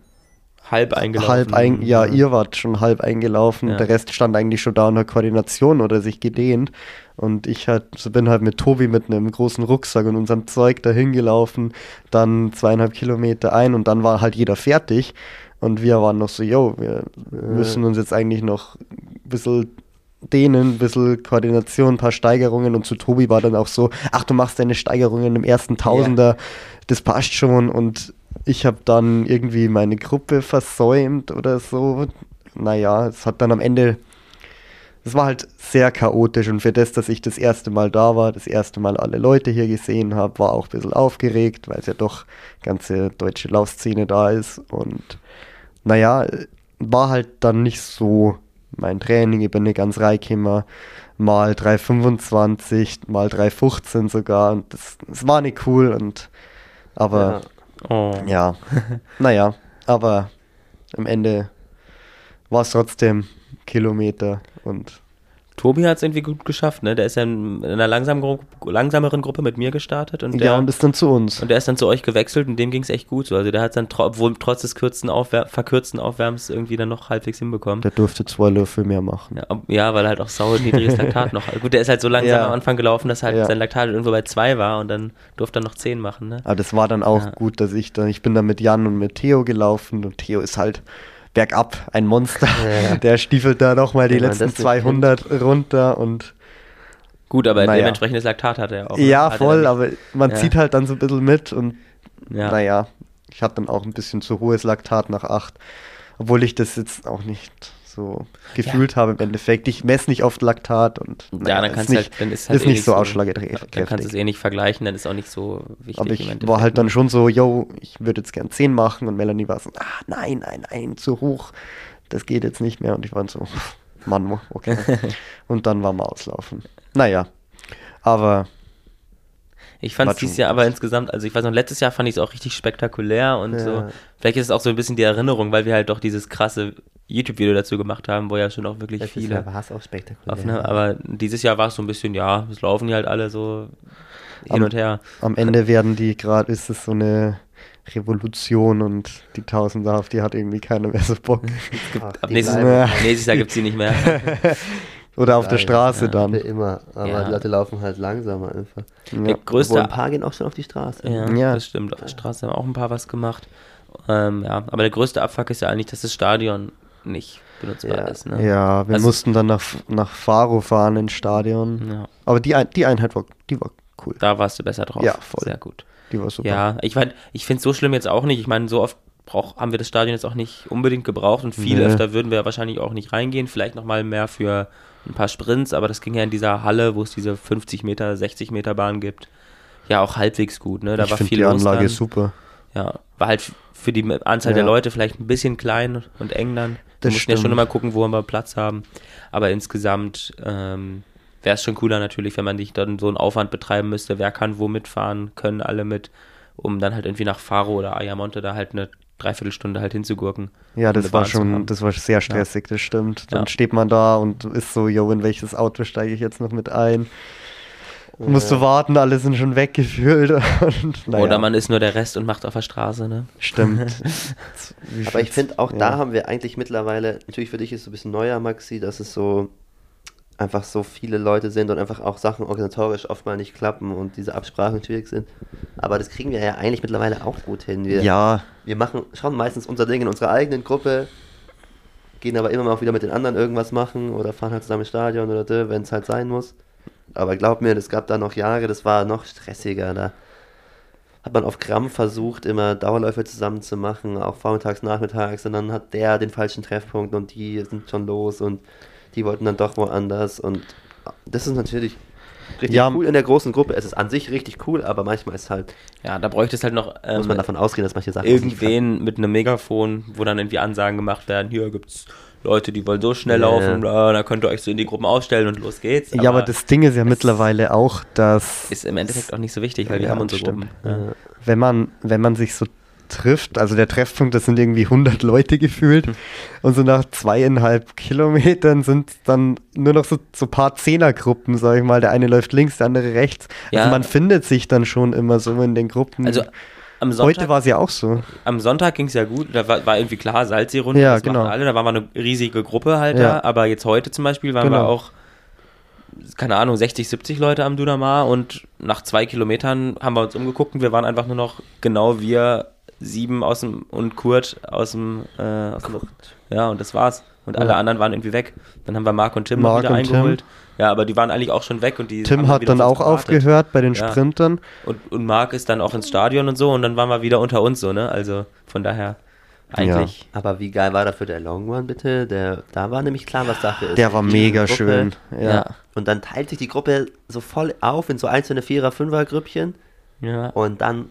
Speaker 2: Halb eingelaufen.
Speaker 3: halb ein, ja, ihr wart schon halb eingelaufen.
Speaker 2: Ja.
Speaker 3: Der Rest stand eigentlich schon da unter Koordination oder sich gedehnt. Und ich halt, bin halt mit Tobi mit einem großen Rucksack und unserem Zeug dahin gelaufen, dann zweieinhalb Kilometer ein und dann war halt jeder fertig. Und wir waren noch so, yo, wir müssen uns jetzt eigentlich noch ein bisschen dehnen, ein bisschen Koordination, ein paar Steigerungen. Und zu Tobi war dann auch so, ach, du machst deine Steigerungen im ersten Tausender, das passt schon. Und ich habe dann irgendwie meine Gruppe versäumt oder so. Naja, es hat dann am Ende, es war halt sehr chaotisch und für das, dass ich das erste Mal da war, das erste Mal alle Leute hier gesehen habe, war auch ein bisschen aufgeregt, weil es ja doch ganze deutsche Laufszene da ist und naja, war halt dann nicht so mein Training. Ich bin nicht ganz reingekommen, mal 3,25, mal 3,15 sogar und das, das war nicht cool und aber
Speaker 2: Oh.
Speaker 3: ja, naja, aber am Ende war es trotzdem Kilometer und
Speaker 2: Tobi hat es irgendwie gut geschafft, ne? Der ist ja in einer langsamen Gru langsameren Gruppe mit mir gestartet und der,
Speaker 3: ja, und ist dann zu uns.
Speaker 2: und der ist dann zu euch gewechselt und dem ging es echt gut so. Also der hat dann tro obwohl trotz des kürzen Aufwär verkürzten Aufwärms irgendwie dann noch halbwegs hinbekommen.
Speaker 3: Der durfte zwei Löffel mehr machen.
Speaker 2: Ja, ja, weil halt auch sau niedriges Laktat noch. Gut, der ist halt so langsam
Speaker 3: Ja.
Speaker 2: am Anfang gelaufen, dass halt
Speaker 3: Ja.
Speaker 2: sein Laktat irgendwo bei zwei war und dann durfte er noch zehn machen, ne?
Speaker 3: Aber das war dann auch gut, dass ich dann, ich bin dann mit Jan und mit Theo gelaufen und Theo ist halt bergab, ein Monster.
Speaker 1: Ja.
Speaker 3: Der stiefelt da nochmal die letzten
Speaker 1: das nicht
Speaker 3: 200 runter und
Speaker 2: Gut, aber
Speaker 3: Naja.
Speaker 2: dementsprechendes Laktat hat er auch.
Speaker 3: ja,
Speaker 2: Hat
Speaker 3: voll, aber man
Speaker 2: Ja.
Speaker 3: zieht halt dann so ein bisschen mit und
Speaker 2: Ja.
Speaker 3: naja, ich hatte dann auch ein bisschen zu hohes Laktat nach 8, obwohl ich das jetzt auch nicht so gefühlt habe im Endeffekt. Ich messe nicht oft Laktat und
Speaker 2: Ja,
Speaker 3: naja,
Speaker 2: dann
Speaker 3: ist
Speaker 2: kannst
Speaker 3: nicht,
Speaker 2: halt, dann ist halt
Speaker 3: ist
Speaker 2: eh
Speaker 3: nicht so
Speaker 2: Dann
Speaker 3: ausschlagkräftig.
Speaker 2: kannst du es eh nicht vergleichen, dann ist auch nicht so wichtig.
Speaker 3: Aber ich war halt dann
Speaker 2: ne?
Speaker 3: schon so, yo, ich würde jetzt gern 10 machen und Melanie war so, ah, nein, nein, nein, zu hoch, das geht jetzt nicht mehr und ich war so, Mann, okay. und dann war mal auslaufen. Naja, aber
Speaker 2: Ich fand es dieses Jahr aber insgesamt, also ich weiß noch, letztes Jahr fand ich es auch richtig spektakulär und
Speaker 1: Ja.
Speaker 2: so. Vielleicht ist es auch so ein bisschen die Erinnerung, weil wir halt doch dieses krasse YouTube-Video dazu gemacht haben, wo ja schon auch wirklich
Speaker 1: Letztes
Speaker 2: viele
Speaker 1: Jahr war es auch spektakulär.
Speaker 2: auf, ne, aber dieses Jahr war es so ein bisschen, ja, es laufen die halt alle so hin
Speaker 3: Am-
Speaker 2: und her.
Speaker 3: am Ende werden die gerade, ist es so eine Revolution und die Tausender, auf die hat irgendwie keiner mehr so Bock.
Speaker 2: Ab nächstes Jahr gibt es die nicht mehr.
Speaker 3: Oder auf der
Speaker 1: bleiben,
Speaker 3: Straße
Speaker 2: ja.
Speaker 3: dann.
Speaker 1: Für immer. Aber
Speaker 2: Ja.
Speaker 1: die Leute laufen halt langsamer einfach.
Speaker 2: Der
Speaker 3: Ja.
Speaker 1: Obwohl
Speaker 2: größte
Speaker 1: ein paar gehen auch schon auf die Straße.
Speaker 2: Ja,
Speaker 3: Ja.
Speaker 2: das stimmt. Auf der Straße haben auch ein paar was gemacht. Ähm, ja, aber der größte Abfuck ist ja eigentlich, dass das Stadion nicht benutzbar
Speaker 1: Ja.
Speaker 2: ist. Ne?
Speaker 3: Ja, wir
Speaker 2: Also-
Speaker 3: mussten dann nach, nach Faro fahren ins Stadion.
Speaker 2: Ja,
Speaker 3: Aber die, die Einheit war, die war cool.
Speaker 2: da warst du besser drauf.
Speaker 3: Ja, voll.
Speaker 2: Sehr gut.
Speaker 3: Die war super.
Speaker 2: Ja, ich, mein, ich finde es so schlimm jetzt auch nicht. Ich meine, so oft brauch, haben wir das Stadion jetzt auch nicht unbedingt gebraucht und viel
Speaker 3: Nee.
Speaker 2: öfter würden wir wahrscheinlich auch nicht reingehen. Vielleicht nochmal mehr für ein paar Sprints, aber das ging ja in dieser Halle, wo es diese 50 Meter, 60 Meter Bahn gibt. Ja, auch halbwegs gut. Ne? Da
Speaker 3: ich
Speaker 2: war viel
Speaker 3: die
Speaker 2: los
Speaker 3: Anlage
Speaker 2: dann.
Speaker 3: super.
Speaker 2: Ja, war halt für die Anzahl der
Speaker 3: Ja.
Speaker 2: Leute vielleicht ein bisschen klein und eng dann. Wir
Speaker 3: Das
Speaker 2: mussten ja schon
Speaker 3: stimmt.
Speaker 2: immer gucken, wo wir Platz haben. Aber insgesamt ähm, wäre es schon cooler natürlich, wenn man nicht dann so einen Aufwand betreiben müsste. Wer kann wo mitfahren? Können alle mit? um dann halt irgendwie nach Faro oder Ayamonte da halt eine Dreiviertelstunde halt hinzugurken.
Speaker 3: Ja, das war schon, das war sehr stressig, das stimmt. Dann
Speaker 2: Ja.
Speaker 3: steht man da und ist so, yo, in welches Auto steige ich jetzt noch mit ein? Musst du warten, alle sind schon weggefühlt. Und, naja,
Speaker 2: Oder man ist nur der Rest und macht auf der Straße, ne?
Speaker 3: Stimmt.
Speaker 1: Aber ich finde, auch
Speaker 3: ja.
Speaker 1: da haben wir eigentlich mittlerweile, natürlich für dich ist es so ein bisschen neuer, Maxi, dass es so einfach so viele Leute sind und einfach auch Sachen organisatorisch oft mal nicht klappen und diese Absprachen schwierig sind. Aber das kriegen wir ja eigentlich mittlerweile auch gut hin. Wir,
Speaker 3: Ja,
Speaker 1: wir machen schon meistens unser Ding in unserer eigenen Gruppe, gehen aber immer mal auch wieder mit den anderen irgendwas machen oder fahren halt zusammen ins Stadion oder wenn es halt sein muss. Aber glaub mir, es gab da noch Jahre, das war noch stressiger. Da hat man auf Krampf versucht, immer Dauerläufe zusammen zu machen, auch vormittags, nachmittags, und dann hat der den falschen Treffpunkt und die sind schon los und die wollten dann doch woanders und das ist natürlich richtig
Speaker 3: Ja.
Speaker 1: cool in der großen Gruppe. Es ist an sich richtig cool, aber manchmal ist halt,
Speaker 2: Ja, da bräuchte es halt noch ähm,
Speaker 1: muss man davon ausgehen, dass manche Sachen
Speaker 2: irgendwen mit einem Megafon, wo dann irgendwie Ansagen gemacht werden, hier gibt's Leute, die wollen so schnell laufen,
Speaker 1: ja.
Speaker 2: da könnt ihr euch so in die Gruppen ausstellen und los geht's.
Speaker 3: ja, aber das Ding ist ja mittlerweile auch, dass
Speaker 2: ist im Endeffekt auch nicht so wichtig, weil wir
Speaker 3: Ja,
Speaker 2: haben unsere
Speaker 3: stimmt.
Speaker 2: Gruppen. Ja.
Speaker 3: wenn man, wenn man sich so trifft, also der Treffpunkt, das sind irgendwie 100 Leute gefühlt
Speaker 2: Hm.
Speaker 3: und so nach zweieinhalb Kilometern sind dann nur noch so, so paar Zehnergruppen, sag ich mal, der eine läuft links, der andere rechts.
Speaker 2: Ja.
Speaker 3: Also man findet sich dann schon immer so in den Gruppen.
Speaker 2: Also am
Speaker 3: Heute
Speaker 2: Sonntag,
Speaker 3: war es ja auch so.
Speaker 2: am Sonntag ging es ja gut, da war, war irgendwie klar, Salzseerunde,
Speaker 3: Ja,
Speaker 2: das
Speaker 3: genau.
Speaker 2: alle, da waren wir eine riesige Gruppe halt
Speaker 3: Ja.
Speaker 2: da, aber jetzt heute zum Beispiel waren wir
Speaker 3: Genau.
Speaker 2: auch, keine Ahnung, 60, 70 Leute am Dunamar und nach zwei Kilometern haben wir uns umgeguckt und wir waren einfach nur noch genau wir sieben aus dem und Kurt aus dem, äh, aus dem ja und das war's. Und alle
Speaker 3: Ja.
Speaker 2: anderen waren irgendwie weg. Dann haben wir Marc und Tim noch
Speaker 3: Marc
Speaker 2: wieder
Speaker 3: und Tim.
Speaker 2: eingeholt. Ja, aber die waren eigentlich auch schon weg und die
Speaker 3: Tim hat dann auch
Speaker 2: gewartet.
Speaker 3: aufgehört bei den
Speaker 2: Ja.
Speaker 3: Sprintern.
Speaker 2: Und, und Marc ist dann auch ins Stadion und so und dann waren wir wieder unter uns so, ne? Also von daher eigentlich.
Speaker 1: Aber wie geil war dafür der Long One bitte? Der, da war nämlich klar, was Sache ist.
Speaker 3: Der war
Speaker 1: Die
Speaker 3: mega
Speaker 1: Gruppe-
Speaker 3: schön. Ja.
Speaker 2: Ja.
Speaker 1: Und dann teilt sich die Gruppe so voll auf in so einzelne Vierer-, Fünfer-Grüppchen.
Speaker 2: Ja.
Speaker 1: Und dann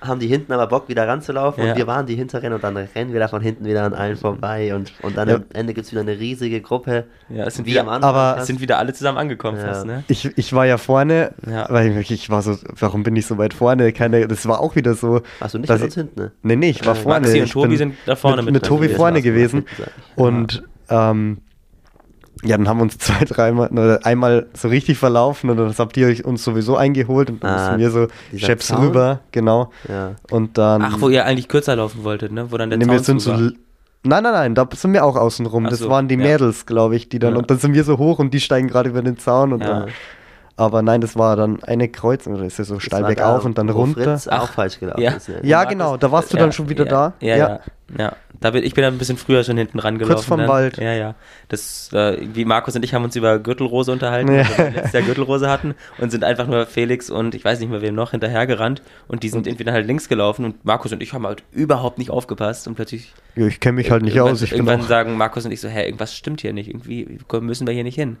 Speaker 1: haben die hinten aber Bock, wieder ranzulaufen.
Speaker 2: Ja.
Speaker 1: Und wir waren die Hinteren und dann rennen wir da von hinten wieder an allen vorbei. Und, und dann
Speaker 3: Ja.
Speaker 1: am Ende gibt es wieder eine riesige Gruppe.
Speaker 2: Ja, es sind
Speaker 1: wie
Speaker 2: wieder-
Speaker 1: am Anfang.
Speaker 3: aber
Speaker 2: Es
Speaker 1: fast.
Speaker 2: sind wieder alle zusammen angekommen
Speaker 1: Ja.
Speaker 2: fast, ne?
Speaker 3: Ich, ich war ja vorne,
Speaker 2: Ja.
Speaker 3: weil ich, ich war so, warum bin ich so weit vorne? Keine, das war auch wieder so.
Speaker 1: Warst du nicht
Speaker 3: ich-
Speaker 1: hinten? Ne?
Speaker 3: Nee, nee, ich war
Speaker 1: Äh,
Speaker 3: vorne.
Speaker 2: Maxi und
Speaker 3: ich
Speaker 2: Tobi
Speaker 3: bin
Speaker 2: sind da vorne
Speaker 3: mit,
Speaker 2: mit
Speaker 3: mit. Tobi vorne gewesen. Und ähm, ja, dann haben wir uns zwei, dreimal, oder einmal so richtig verlaufen und dann habt ihr euch uns sowieso eingeholt und dann
Speaker 1: Ah,
Speaker 3: wir so Scheps
Speaker 1: Zaun?
Speaker 3: rüber, genau.
Speaker 1: Ja.
Speaker 3: Und dann.
Speaker 2: Ach, wo ihr eigentlich kürzer laufen wolltet, ne? Wo dann der
Speaker 3: nee,
Speaker 2: Zaun
Speaker 3: wir sind so.
Speaker 2: war.
Speaker 3: Nein, nein, nein, da sind wir auch außen rum.
Speaker 2: Ach
Speaker 3: Das
Speaker 2: so,
Speaker 3: waren die
Speaker 2: ja.
Speaker 3: Mädels, glaube ich, die dann.
Speaker 2: Ja.
Speaker 3: Und dann sind wir so hoch und die steigen gerade über den Zaun und
Speaker 2: Ja.
Speaker 3: dann. Aber nein, das war dann eine Kreuzung, oder ist ja so
Speaker 1: Das
Speaker 3: steil bergauf und dann runter.
Speaker 1: Fritz auch falsch gelaufen
Speaker 2: Ja.
Speaker 1: ist. Ne?
Speaker 3: Ja, genau, da warst du dann schon wieder
Speaker 2: ja,
Speaker 3: da.
Speaker 2: Ja,
Speaker 3: Ja.
Speaker 2: ja. ja. Da bin, ich bin dann ein bisschen früher schon hinten ran gelaufen.
Speaker 3: vorm
Speaker 2: dann.
Speaker 3: Wald.
Speaker 2: Ja, ja. Das, äh, wie Markus und ich haben uns über Gürtelrose unterhalten,
Speaker 3: Ja.
Speaker 2: weil wir letztes Jahr Gürtelrose hatten und sind einfach nur Felix und ich weiß nicht mehr wem noch hinterhergerannt und die sind irgendwie dann halt links gelaufen und Markus und ich haben halt überhaupt nicht aufgepasst und plötzlich
Speaker 3: Ja, ich kenne mich halt nicht
Speaker 2: irgendwann,
Speaker 3: aus. Ich
Speaker 2: irgendwann sagen Markus und ich so, hä, irgendwas stimmt hier nicht, irgendwie müssen wir hier nicht hin.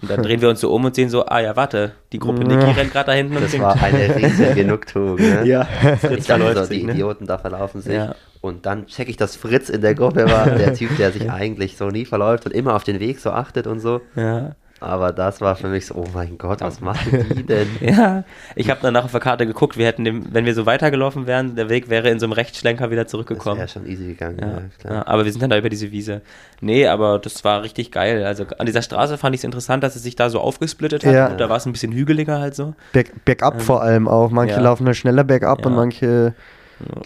Speaker 2: Und dann drehen wir uns so um und sehen so, ah ja, warte, die Gruppe Niki rennt gerade da hinten und
Speaker 1: Das
Speaker 2: singt.
Speaker 1: war eine riesige Genugtuung. Ne?
Speaker 3: ja.
Speaker 1: Ich dachte
Speaker 2: verläuft
Speaker 1: so,
Speaker 2: sich,
Speaker 1: die
Speaker 2: ne?
Speaker 1: Idioten da verlaufen sich.
Speaker 2: Ja.
Speaker 1: Und dann checke ich, dass Fritz in der Gruppe war, der Typ, der sich eigentlich so nie verläuft und immer auf den Weg so achtet und so.
Speaker 2: Ja.
Speaker 1: Aber das war für mich so, oh mein Gott, was machen die denn?
Speaker 2: Ja, ich habe danach auf der Karte geguckt, wir hätten dem, wenn wir so weitergelaufen wären, der Weg wäre in so einem Rechtsschlenker wieder
Speaker 1: Das
Speaker 2: zurückgekommen.
Speaker 1: wäre schon easy gegangen. Ja,
Speaker 2: Ja,
Speaker 1: klar.
Speaker 2: ja, aber wir sind dann da über diese Wiese. Nee, aber das war richtig geil. Also an dieser Straße fand ich es interessant, dass es sich da so aufgesplittet hat.
Speaker 3: Ja.
Speaker 2: Und da war es ein bisschen hügeliger halt so.
Speaker 3: Berg, bergab vor allem auch. Manche
Speaker 2: ja.
Speaker 3: laufen da schneller bergab
Speaker 2: Ja.
Speaker 3: und manche.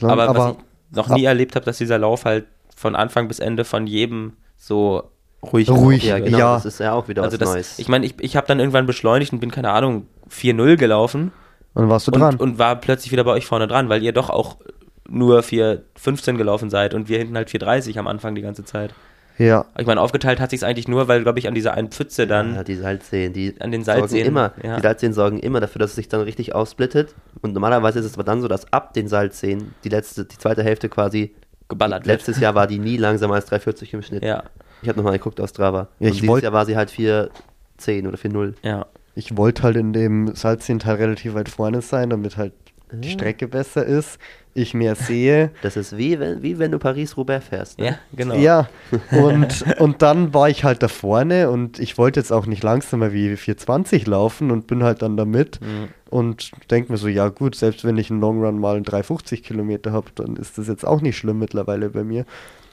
Speaker 3: Lang-
Speaker 2: aber,
Speaker 3: aber-
Speaker 2: was ich noch nie erlebt habe, dass dieser Lauf halt von Anfang bis Ende von jedem so ruhig
Speaker 3: Ruhig,
Speaker 1: Ja, genau,
Speaker 3: Ja.
Speaker 1: das ist ja auch wieder
Speaker 2: Also
Speaker 1: was
Speaker 2: das,
Speaker 1: Neues.
Speaker 2: ich meine, ich, ich habe dann irgendwann beschleunigt und bin, keine Ahnung, 4-0 gelaufen.
Speaker 3: Und warst du dran.
Speaker 2: und, und war plötzlich wieder bei euch vorne dran, weil ihr doch auch nur 4,15 gelaufen seid und wir hinten halt 4,30 am Anfang die ganze Zeit.
Speaker 3: ja.
Speaker 2: Ich meine, aufgeteilt hat sich eigentlich nur, weil, glaube ich, an dieser einen Pfütze dann.
Speaker 1: ja, die Salzseen, die
Speaker 2: An den
Speaker 1: sorgen
Speaker 2: Salzseen,
Speaker 1: immer,
Speaker 2: ja.
Speaker 1: die Salzseen sorgen immer dafür, dass es sich dann richtig aufsplittet. Und normalerweise ist es aber dann so, dass ab den Salzseen die letzte, die zweite Hälfte quasi
Speaker 2: geballert wird.
Speaker 1: letztes Jahr war die nie langsamer als 3,40 im Schnitt.
Speaker 2: Ja,
Speaker 1: Ich habe nochmal geguckt aus Strava.
Speaker 3: Ja, ich
Speaker 1: dieses
Speaker 3: wollt-
Speaker 1: Jahr war sie halt 4,10 oder 4,0.
Speaker 2: ja.
Speaker 3: Ich wollte halt in dem Salzseental relativ weit vorne sein, damit halt die
Speaker 1: Ah.
Speaker 3: Strecke besser ist. ich mehr sehe.
Speaker 1: Das ist wie wenn, wie wenn du Paris-Roubaix fährst. Ne?
Speaker 2: Ja, genau.
Speaker 3: Ja, und, und dann war ich halt da vorne und ich wollte jetzt auch nicht langsamer wie 420 laufen und bin halt dann damit
Speaker 2: Mhm.
Speaker 3: und denke mir so, ja gut, selbst wenn ich einen Long Run mal einen 350 Kilometer habe, dann ist das jetzt auch nicht schlimm mittlerweile bei mir.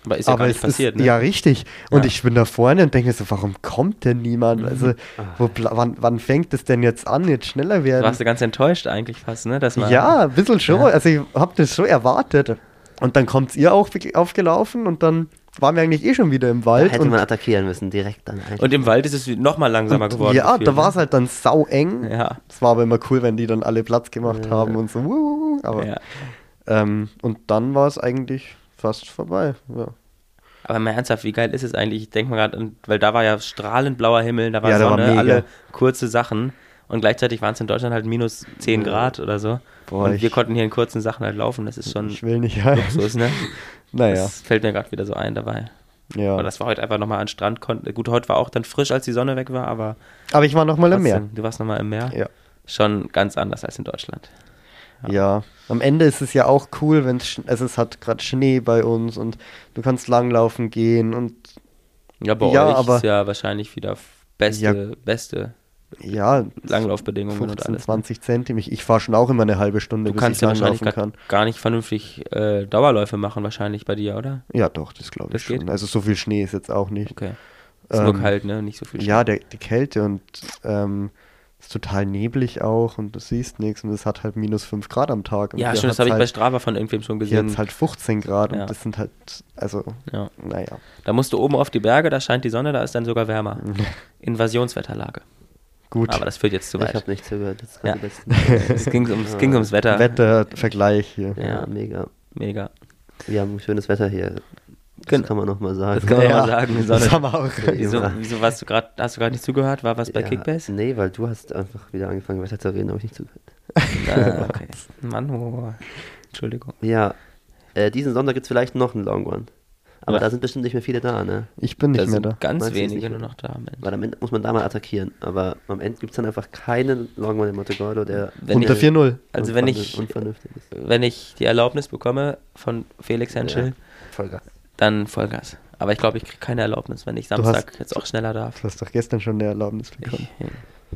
Speaker 2: Aber ist ja gar nicht
Speaker 3: es
Speaker 2: passiert,
Speaker 3: ist,
Speaker 2: ne?
Speaker 3: Ja, richtig. Und
Speaker 2: Ja.
Speaker 3: ich bin da vorne und denke mir so, warum kommt denn niemand?
Speaker 2: Mhm.
Speaker 3: Also, wo, bla- wann, wann fängt es denn jetzt an, jetzt schneller
Speaker 2: Du
Speaker 3: werden?
Speaker 2: warst du ganz enttäuscht eigentlich fast, ne? Dass man,
Speaker 3: Ja, ein bisschen schon.
Speaker 2: Ja.
Speaker 3: Also ich habe das schon erwartet. Und dann kommt ihr auch aufgelaufen und dann waren wir eigentlich eh schon wieder im
Speaker 1: Da
Speaker 3: Wald.
Speaker 1: hätte
Speaker 3: und,
Speaker 1: man attackieren müssen, direkt dann eigentlich.
Speaker 2: Und im Wald ist es nochmal langsamer geworden.
Speaker 3: Ja,
Speaker 2: gefühlt,
Speaker 3: da
Speaker 2: ne?
Speaker 3: war es halt dann sau eng.
Speaker 2: Ja.
Speaker 3: Es war aber immer cool, wenn die dann alle Platz gemacht
Speaker 1: Ja.
Speaker 3: haben und so. Aber,
Speaker 2: ja.
Speaker 3: ähm, und dann war es eigentlich fast vorbei. Ja,
Speaker 2: Aber mal ernsthaft, wie geil ist es eigentlich? Ich denke mal gerade, weil da war ja strahlend blauer Himmel, da war
Speaker 3: Ja, war
Speaker 2: Sonne,
Speaker 3: mega.
Speaker 2: alle kurze Sachen. Und gleichzeitig waren es in Deutschland halt minus 10
Speaker 1: Ja.
Speaker 2: Grad oder so.
Speaker 3: Boah,
Speaker 2: und wir konnten hier in kurzen Sachen halt laufen. Das ist schon
Speaker 3: ich will nicht.
Speaker 2: Luxus, ne?
Speaker 3: naja,
Speaker 2: Das fällt mir gerade wieder so ein dabei.
Speaker 3: ja.
Speaker 2: Aber das war heute einfach nochmal an Strand. Gut, heute war auch dann frisch, als die Sonne weg war, aber
Speaker 3: Aber ich war noch mal im Meer.
Speaker 2: du warst nochmal im Meer.
Speaker 3: Ja.
Speaker 2: Schon ganz anders als in Deutschland.
Speaker 3: Ja, am Ende ist es ja auch cool, wenn es, also es hat gerade Schnee bei uns und du kannst langlaufen gehen und
Speaker 2: Ja, bei
Speaker 3: Ja,
Speaker 2: euch
Speaker 3: aber-
Speaker 2: ist ja wahrscheinlich wieder beste,
Speaker 3: Ja.
Speaker 2: beste
Speaker 3: ja,
Speaker 2: Langlaufbedingungen und
Speaker 3: 15,
Speaker 2: alles. ne?
Speaker 3: 20 Zentimeter. Ich fahre schon auch immer eine halbe Stunde,
Speaker 2: Du
Speaker 3: bis
Speaker 2: kannst
Speaker 3: ich
Speaker 2: ja wahrscheinlich
Speaker 3: kann.
Speaker 2: gar nicht vernünftig äh, Dauerläufe machen, wahrscheinlich bei dir, oder?
Speaker 3: Ja, doch, das glaube ich schon.
Speaker 2: geht?
Speaker 3: Also so viel Schnee ist jetzt auch nicht.
Speaker 2: Okay. Ist nur
Speaker 3: Ähm,
Speaker 2: kalt, ne? Nicht so viel
Speaker 3: Ja, der, die Kälte und ähm, ist total neblig auch und du siehst nichts und es hat halt minus 5 Grad am Tag. Und
Speaker 2: Ja,
Speaker 3: hier
Speaker 2: schon, das habe ich bei
Speaker 3: halt,
Speaker 2: Strava von irgendwem schon
Speaker 3: Hier
Speaker 2: gesehen.
Speaker 3: hat's halt 15 Grad
Speaker 2: Ja.
Speaker 3: und das sind halt, also,
Speaker 2: ja.
Speaker 3: naja.
Speaker 2: Da musst du oben auf die Berge, da scheint die Sonne, da ist dann sogar wärmer. Invasionswetterlage.
Speaker 3: Gut,
Speaker 2: Aber das führt jetzt zu
Speaker 1: ich
Speaker 2: weit.
Speaker 1: habe nicht zugehört. Das
Speaker 2: Ja.
Speaker 1: ja.
Speaker 2: Es ging ums, ging ums Wetter.
Speaker 3: Wettervergleich hier.
Speaker 1: ja,
Speaker 2: Ja.
Speaker 1: mega.
Speaker 2: Mega.
Speaker 1: Wir haben schönes Wetter hier. Das
Speaker 2: Genau.
Speaker 1: kann man nochmal sagen.
Speaker 2: Das kann man
Speaker 3: Ja,
Speaker 2: mal sagen. Sonne.
Speaker 3: Das haben wir auch.
Speaker 2: Wieso, wieso warst du gerade, hast du gerade nicht zugehört? War was bei
Speaker 1: Ja,
Speaker 2: Kickbase?
Speaker 1: Nee, weil du hast einfach wieder angefangen weiter zu reden, habe ich nicht zugehört.
Speaker 2: Ah, okay. Mann, oh, Entschuldigung.
Speaker 1: Ja, äh, diesen Sonntag gibt es vielleicht noch einen Long One. Aber
Speaker 2: Ja.
Speaker 1: da sind bestimmt nicht mehr viele da, ne?
Speaker 3: Ich bin nicht
Speaker 2: Da
Speaker 3: mehr da.
Speaker 2: ganz
Speaker 1: Meinst
Speaker 2: wenige nur noch da. Mensch.
Speaker 1: Weil am Ende muss man da mal attackieren. Aber am Ende gibt es dann einfach keinen Long One in Montegordo, der
Speaker 2: Wenn
Speaker 3: Unter
Speaker 2: ich-
Speaker 3: 4-0.
Speaker 2: Also wenn ich, wenn ich die Erlaubnis bekomme von Felix Henschel,
Speaker 1: Ja, Vollgas.
Speaker 2: Dann Vollgas. Aber ich glaube, ich kriege keine Erlaubnis, wenn ich Samstag
Speaker 3: hast-
Speaker 2: jetzt auch schneller darf.
Speaker 3: Du hast doch gestern schon eine Erlaubnis bekommen.
Speaker 2: Ich,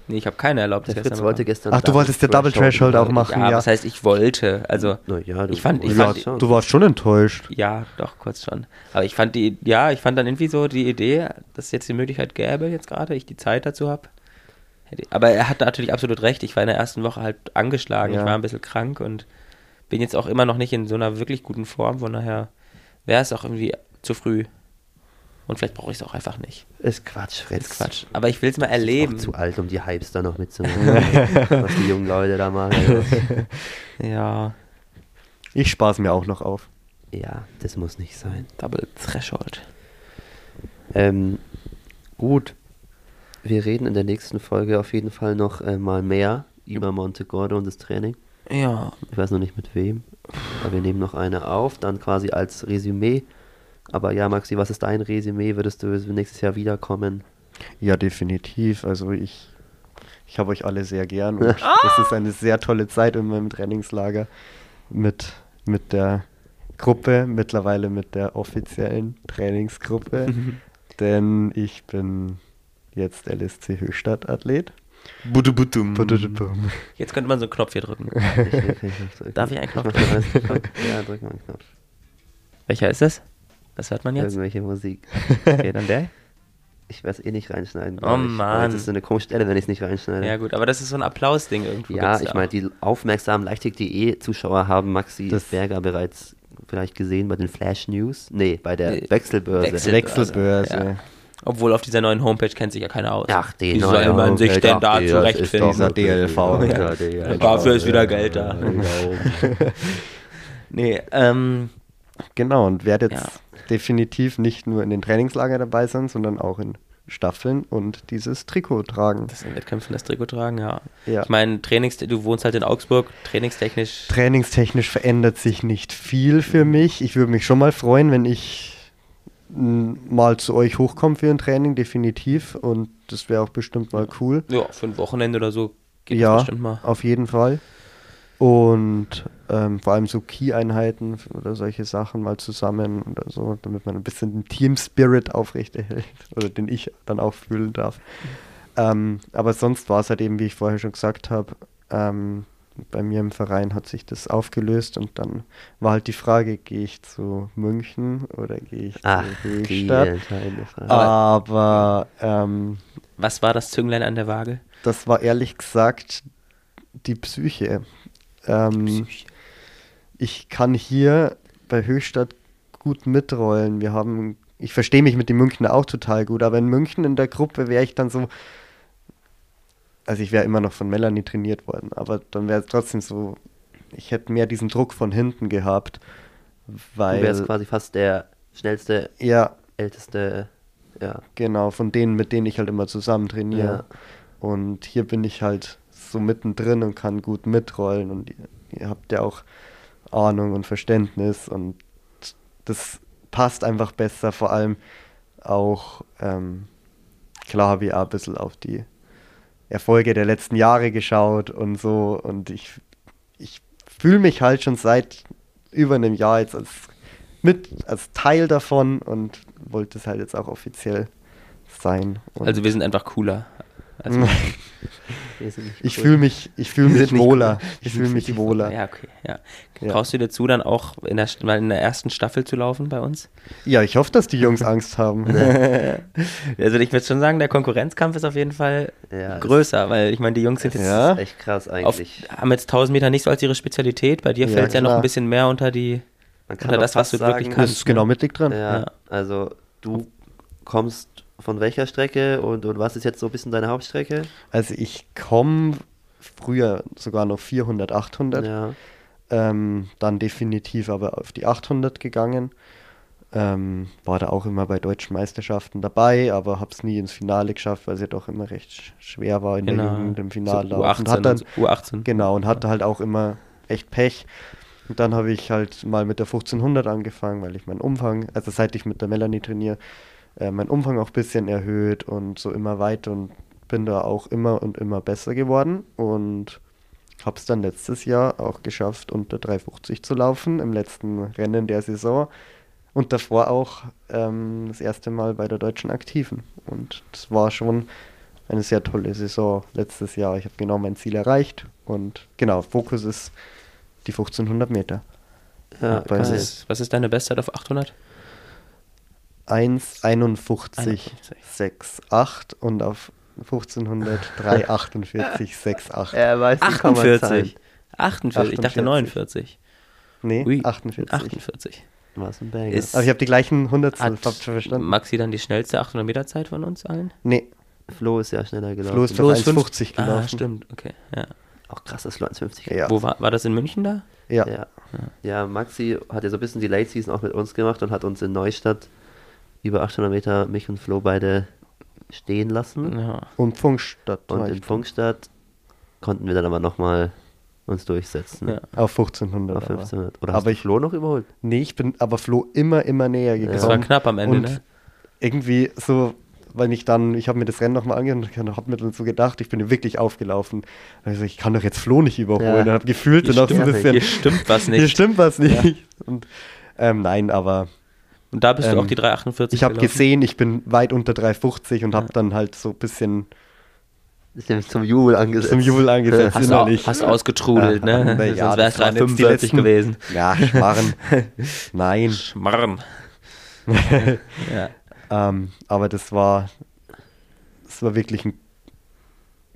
Speaker 2: nee, ich habe keine Erlaubnis
Speaker 1: Der Fritz
Speaker 2: gestern
Speaker 1: wollte
Speaker 2: bekommen.
Speaker 1: gestern.
Speaker 3: Ach, du wolltest der Double Threshold auch machen,
Speaker 2: Ja,
Speaker 3: ja.
Speaker 2: was heißt, ich wollte. Also,
Speaker 1: Naja, du
Speaker 2: Ich fand- ich fand-
Speaker 1: schon.
Speaker 3: Du warst schon enttäuscht.
Speaker 2: ja, doch, kurz schon. Aber ich fand die, ja, ich fand dann irgendwie so die Idee, dass es jetzt die Möglichkeit gäbe, jetzt gerade, ich die Zeit dazu habe. Aber er hat natürlich absolut recht. Ich war in der ersten Woche halt angeschlagen.
Speaker 3: Ja.
Speaker 2: Ich war ein bisschen krank und bin jetzt auch immer noch nicht in so einer wirklich guten Form. Von daher wäre es auch irgendwie zu früh. Und vielleicht brauche ich es auch einfach nicht.
Speaker 1: Ist Quatsch, Fritz.
Speaker 2: Ist Quatsch. Aber ich will es mal
Speaker 1: Auch
Speaker 2: erleben.
Speaker 1: zu alt, um die Hypes da noch mitzumachen. was die jungen Leute da machen.
Speaker 2: Ja,
Speaker 3: Ich spaß mir auch noch auf.
Speaker 1: Ja, das muss nicht sein.
Speaker 2: Double Threshold.
Speaker 1: Ähm, gut. Wir reden in der nächsten Folge auf jeden Fall noch äh, mal mehr über Monte Gordo und das Training.
Speaker 2: Ja,
Speaker 1: Ich weiß noch nicht mit wem. Aber wir nehmen noch eine auf, dann quasi als Resümee. Aber ja, Maxi, was ist dein Resümee? Würdest du nächstes Jahr wiederkommen?
Speaker 3: Ja, definitiv. Also ich, ich habe euch alle sehr gern. Und es ist eine sehr tolle Zeit in meinem Trainingslager mit, mit der Gruppe, mittlerweile mit der offiziellen Trainingsgruppe. denn ich bin jetzt LSC Höchstadt-Athlet. Budum.
Speaker 2: jetzt könnte man so einen Knopf hier drücken.
Speaker 1: Ich, ich, ich, ich,
Speaker 2: Darf ich einen Knopf
Speaker 1: Knopf? Ja, drück mal einen Knopf.
Speaker 2: Welcher ist das? Das hört man jetzt?
Speaker 1: Irgendwelche Musik.
Speaker 2: Okay, dann der?
Speaker 1: Ich werde es eh nicht reinschneiden.
Speaker 2: Oh Mann.
Speaker 1: Das ist so eine komische Stelle, wenn ich es nicht reinschneide.
Speaker 2: Ja gut, aber das ist so ein Applaus-Ding irgendwo.
Speaker 1: Ja, ich meine, die aufmerksamen Leichtig.de-Zuschauer haben Maxi
Speaker 3: Das-
Speaker 1: Berger bereits vielleicht gesehen bei den Flash News. Nee, bei der
Speaker 2: Nee,
Speaker 1: Wechselbörse.
Speaker 2: Wechsel-
Speaker 3: Wechselbörse.
Speaker 2: Ja. Obwohl auf dieser neuen Homepage kennt sich ja keiner aus.
Speaker 1: Ach, die
Speaker 2: Wie soll man sich
Speaker 1: Homepage,
Speaker 2: denn da
Speaker 1: die, das ist
Speaker 2: zurechtfinden?
Speaker 1: doch
Speaker 3: Dieser DLV.
Speaker 1: Ja,
Speaker 3: Ja.
Speaker 1: DLV.
Speaker 2: Dafür ist wieder Geld da.
Speaker 1: Ja.
Speaker 2: Nee, ähm,
Speaker 3: Genau, und werde jetzt
Speaker 2: Ja.
Speaker 3: definitiv nicht nur in den Trainingslager dabei sein, sondern auch in Staffeln und dieses Trikot tragen.
Speaker 2: das in Wettkämpfen das Trikot tragen, ja.
Speaker 3: Ja.
Speaker 2: Ich meine, Trainings, du wohnst halt in Augsburg, trainingstechnisch.
Speaker 3: Trainingstechnisch verändert sich nicht viel für mich. Ich würde mich schon mal freuen, wenn ich mal zu euch hochkomme für ein Training, definitiv. Und das wäre auch bestimmt mal cool.
Speaker 2: Ja, für ein Wochenende oder so geht
Speaker 3: ja,
Speaker 2: das bestimmt mal.
Speaker 3: auf jeden Fall. Und ähm, vor allem so Key-Einheiten oder solche Sachen mal zusammen oder so, damit man ein bisschen den Team-Spirit aufrechterhält oder den ich dann auch fühlen darf. Ähm, aber sonst war es halt eben, wie ich vorher schon gesagt habe, ähm, bei mir im Verein hat sich das aufgelöst und dann war halt die Frage, gehe ich zu München oder gehe ich
Speaker 1: Ach,
Speaker 3: zu Höchstadt? Aber ähm,
Speaker 2: Was war das Zünglein an der Waage?
Speaker 3: das war ehrlich gesagt die Psyche. Ähm, ich kann hier bei Höchstadt gut mitrollen. Wir haben, ich verstehe mich mit den Münchner auch total gut, aber in München in der Gruppe wäre ich dann so, also ich wäre immer noch von Melanie trainiert worden, aber dann wäre es trotzdem so, ich hätte mehr diesen Druck von hinten gehabt,
Speaker 1: Du
Speaker 3: weil,
Speaker 1: wärst quasi fast der schnellste,
Speaker 3: ja,
Speaker 1: älteste, ja.
Speaker 3: genau, von denen, mit denen ich halt immer zusammen trainiere.
Speaker 1: Ja.
Speaker 3: Und hier bin ich halt so mittendrin und kann gut mitrollen und ihr, ihr habt ja auch Ahnung und Verständnis und das passt einfach besser, vor allem auch, ähm, klar habe ich auch ein bisschen auf die Erfolge der letzten Jahre geschaut und so und ich, ich fühle mich halt schon seit über einem Jahr jetzt als mit als Teil davon und wollte es halt jetzt auch offiziell sein. Und
Speaker 2: Also wir sind einfach cooler. als
Speaker 1: Wesentlich
Speaker 3: Ich
Speaker 1: cool.
Speaker 3: fühle mich, ich fühle mich wohler.
Speaker 1: cool.
Speaker 3: Ich fühle mich wohler.
Speaker 2: Ja, okay. Ja. Traust du dir zu, dann auch in der, mal in der ersten Staffel zu laufen bei uns?
Speaker 3: Ja, ich hoffe, dass die Jungs Angst haben.
Speaker 2: Also ich würde schon sagen, der Konkurrenzkampf ist auf jeden Fall
Speaker 1: Ja,
Speaker 2: größer, weil ich meine, die Jungs sind jetzt
Speaker 3: Ja.
Speaker 1: Das echt krass
Speaker 2: auf,
Speaker 1: eigentlich.
Speaker 2: haben jetzt 1000 Meter nicht so als ihre Spezialität. Bei dir
Speaker 3: Ja,
Speaker 2: fällt es ja noch ein bisschen mehr unter die unter das, was du wirklich
Speaker 1: sagen,
Speaker 3: Das
Speaker 2: kannst.
Speaker 3: ist genau mittig dran.
Speaker 1: Ja,
Speaker 2: Ja.
Speaker 1: also du kommst von welcher Strecke und, und was ist jetzt so ein bisschen deine Hauptstrecke?
Speaker 3: Also ich komme früher sogar noch 400, 800.
Speaker 1: Ja.
Speaker 3: Ähm, dann definitiv aber auf die 800 gegangen. Ähm, war da auch immer bei deutschen Meisterschaften dabei, aber habe es nie ins Finale geschafft, weil es ja doch immer recht sch- schwer war in der Jugend im Finale.
Speaker 2: Genau. So
Speaker 3: und
Speaker 2: U18,
Speaker 3: hat dann,
Speaker 2: und so U18.
Speaker 3: Genau, und hatte halt auch immer echt Pech. Und dann habe ich halt mal mit der 1500 angefangen, weil ich meinen Umfang, also seit ich mit der Melanie trainiere, äh, meinen Umfang auch ein bisschen erhöht und so immer weiter und bin da auch immer und immer besser geworden und habe es dann letztes Jahr auch geschafft, unter 350 zu laufen im letzten Rennen der Saison und davor auch ähm, das erste Mal bei der deutschen Aktiven. Und das war schon eine sehr tolle Saison letztes Jahr. Ich habe genau mein Ziel erreicht und genau, Fokus ist die 1500 Meter.
Speaker 1: Ja,
Speaker 2: Was ist, was ist deine Bestzeit auf 800?
Speaker 3: 1,51,68 und auf 1500 3,48,68.
Speaker 1: Er weiß die
Speaker 2: 48.
Speaker 1: Kommazahlen.
Speaker 2: 48. Ich dachte
Speaker 3: 48.
Speaker 2: 49.
Speaker 3: Nee,
Speaker 2: Ui,
Speaker 3: 48.
Speaker 2: 48.
Speaker 1: Was ein Banger.
Speaker 2: Ist-
Speaker 3: Aber ich habe die gleichen Hundertstel verstanden.
Speaker 2: Maxi dann die schnellste 800 Meter Zeit von uns allen?
Speaker 3: nee,
Speaker 1: Flo ist ja schneller gelaufen.
Speaker 3: Flo ist
Speaker 2: Flo
Speaker 3: doch
Speaker 2: ist fünf-
Speaker 3: 1,50
Speaker 2: Ah,
Speaker 3: gelaufen.
Speaker 2: stimmt, okay. Ja.
Speaker 1: Auch krass, dass Flo 1,50
Speaker 3: Ja.
Speaker 2: Wo war, war das in München da?
Speaker 3: Ja.
Speaker 1: Ja. ja, Maxi hat ja so ein bisschen die Late Season auch mit uns gemacht und hat uns in Neustadt über 800 Meter mich und Flo beide stehen lassen.
Speaker 2: Ja.
Speaker 3: Und Funkstadt.
Speaker 1: Und in Funkstadt konnten wir dann aber nochmal uns durchsetzen.
Speaker 2: Ja.
Speaker 3: Auf 1500.
Speaker 1: Auf
Speaker 3: aber.
Speaker 1: 1500. Oder
Speaker 3: Aber
Speaker 1: hast du
Speaker 3: ich-
Speaker 1: Flo noch überholt?
Speaker 3: Nee, ich bin aber Flo immer, immer näher gekommen.
Speaker 2: Das war knapp am Ende,
Speaker 3: und
Speaker 2: ne?
Speaker 3: Irgendwie so, weil ich dann, ich habe mir das Rennen nochmal angehört und habe mir dann so gedacht, ich bin wirklich aufgelaufen. Also ich kann doch jetzt Flo nicht überholen.
Speaker 1: Ja.
Speaker 3: Habe gefühlt
Speaker 2: Hier
Speaker 3: dann auch so ein
Speaker 2: stimmt-
Speaker 3: bisschen,
Speaker 2: hier stimmt was nicht.
Speaker 3: Hier stimmt was nicht. Und, ähm, nein, aber
Speaker 2: Und da bist du
Speaker 3: Ähm,
Speaker 2: auch die 348
Speaker 3: ich habe gesehen, ich bin weit unter 350 und habe
Speaker 2: Ja.
Speaker 3: dann halt so ein bisschen
Speaker 1: Ist nämlich zum Jubel angesetzt.
Speaker 3: zum Jubel angesetzt
Speaker 2: Hast du,
Speaker 3: innerlich.
Speaker 2: hast ausgetrudelt, ne?
Speaker 3: Na ja,
Speaker 2: Sonst wäre es
Speaker 3: das waren jetzt die
Speaker 2: 345
Speaker 3: letzten-
Speaker 2: gewesen.
Speaker 3: Ja, Schmarren. Nein.
Speaker 2: Schmarrn. ja.
Speaker 3: Ähm, aber das war, das war wirklich ein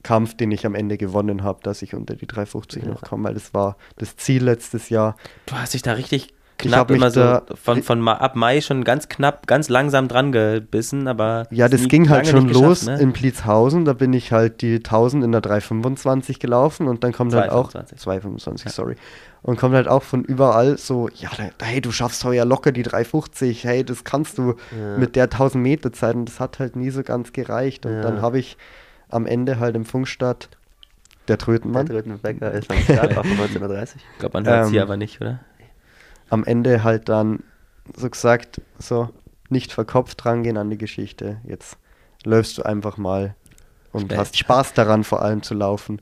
Speaker 3: Kampf, den ich am Ende gewonnen habe, dass ich unter die 350 noch komme, weil das war das Ziel letztes Jahr.
Speaker 2: Du hast dich da richtig
Speaker 3: Ich
Speaker 2: knapp immer so
Speaker 3: da-
Speaker 2: von, von Ma- ab Mai schon ganz knapp, ganz langsam dran gebissen, aber
Speaker 3: Ja, das ging halt schon los
Speaker 2: ne?
Speaker 3: in Blitzhausen. Da bin ich halt die 1000 in der 325 gelaufen und dann kommt halt auch
Speaker 2: 225.
Speaker 3: 225, sorry. Und kommt halt auch von überall so, ja, da, hey, du schaffst heuer locker die 350, hey, das kannst du
Speaker 1: Ja.
Speaker 3: mit der 1000 Meter Zeit und das hat halt nie so ganz gereicht. Und
Speaker 1: Ja.
Speaker 3: dann habe ich am Ende halt im Funkstadt der
Speaker 1: Der
Speaker 3: Trötenmann.
Speaker 1: Trötenbecker ist am Start auch von 1930.
Speaker 2: Ich glaube, man hört sie
Speaker 3: Ähm,
Speaker 2: aber nicht, oder?
Speaker 3: Am Ende halt dann so gesagt, so nicht verkopft rangehen an die Geschichte. Jetzt läufst du einfach mal und
Speaker 2: Schnell.
Speaker 3: hast Spaß daran, vor allem zu laufen.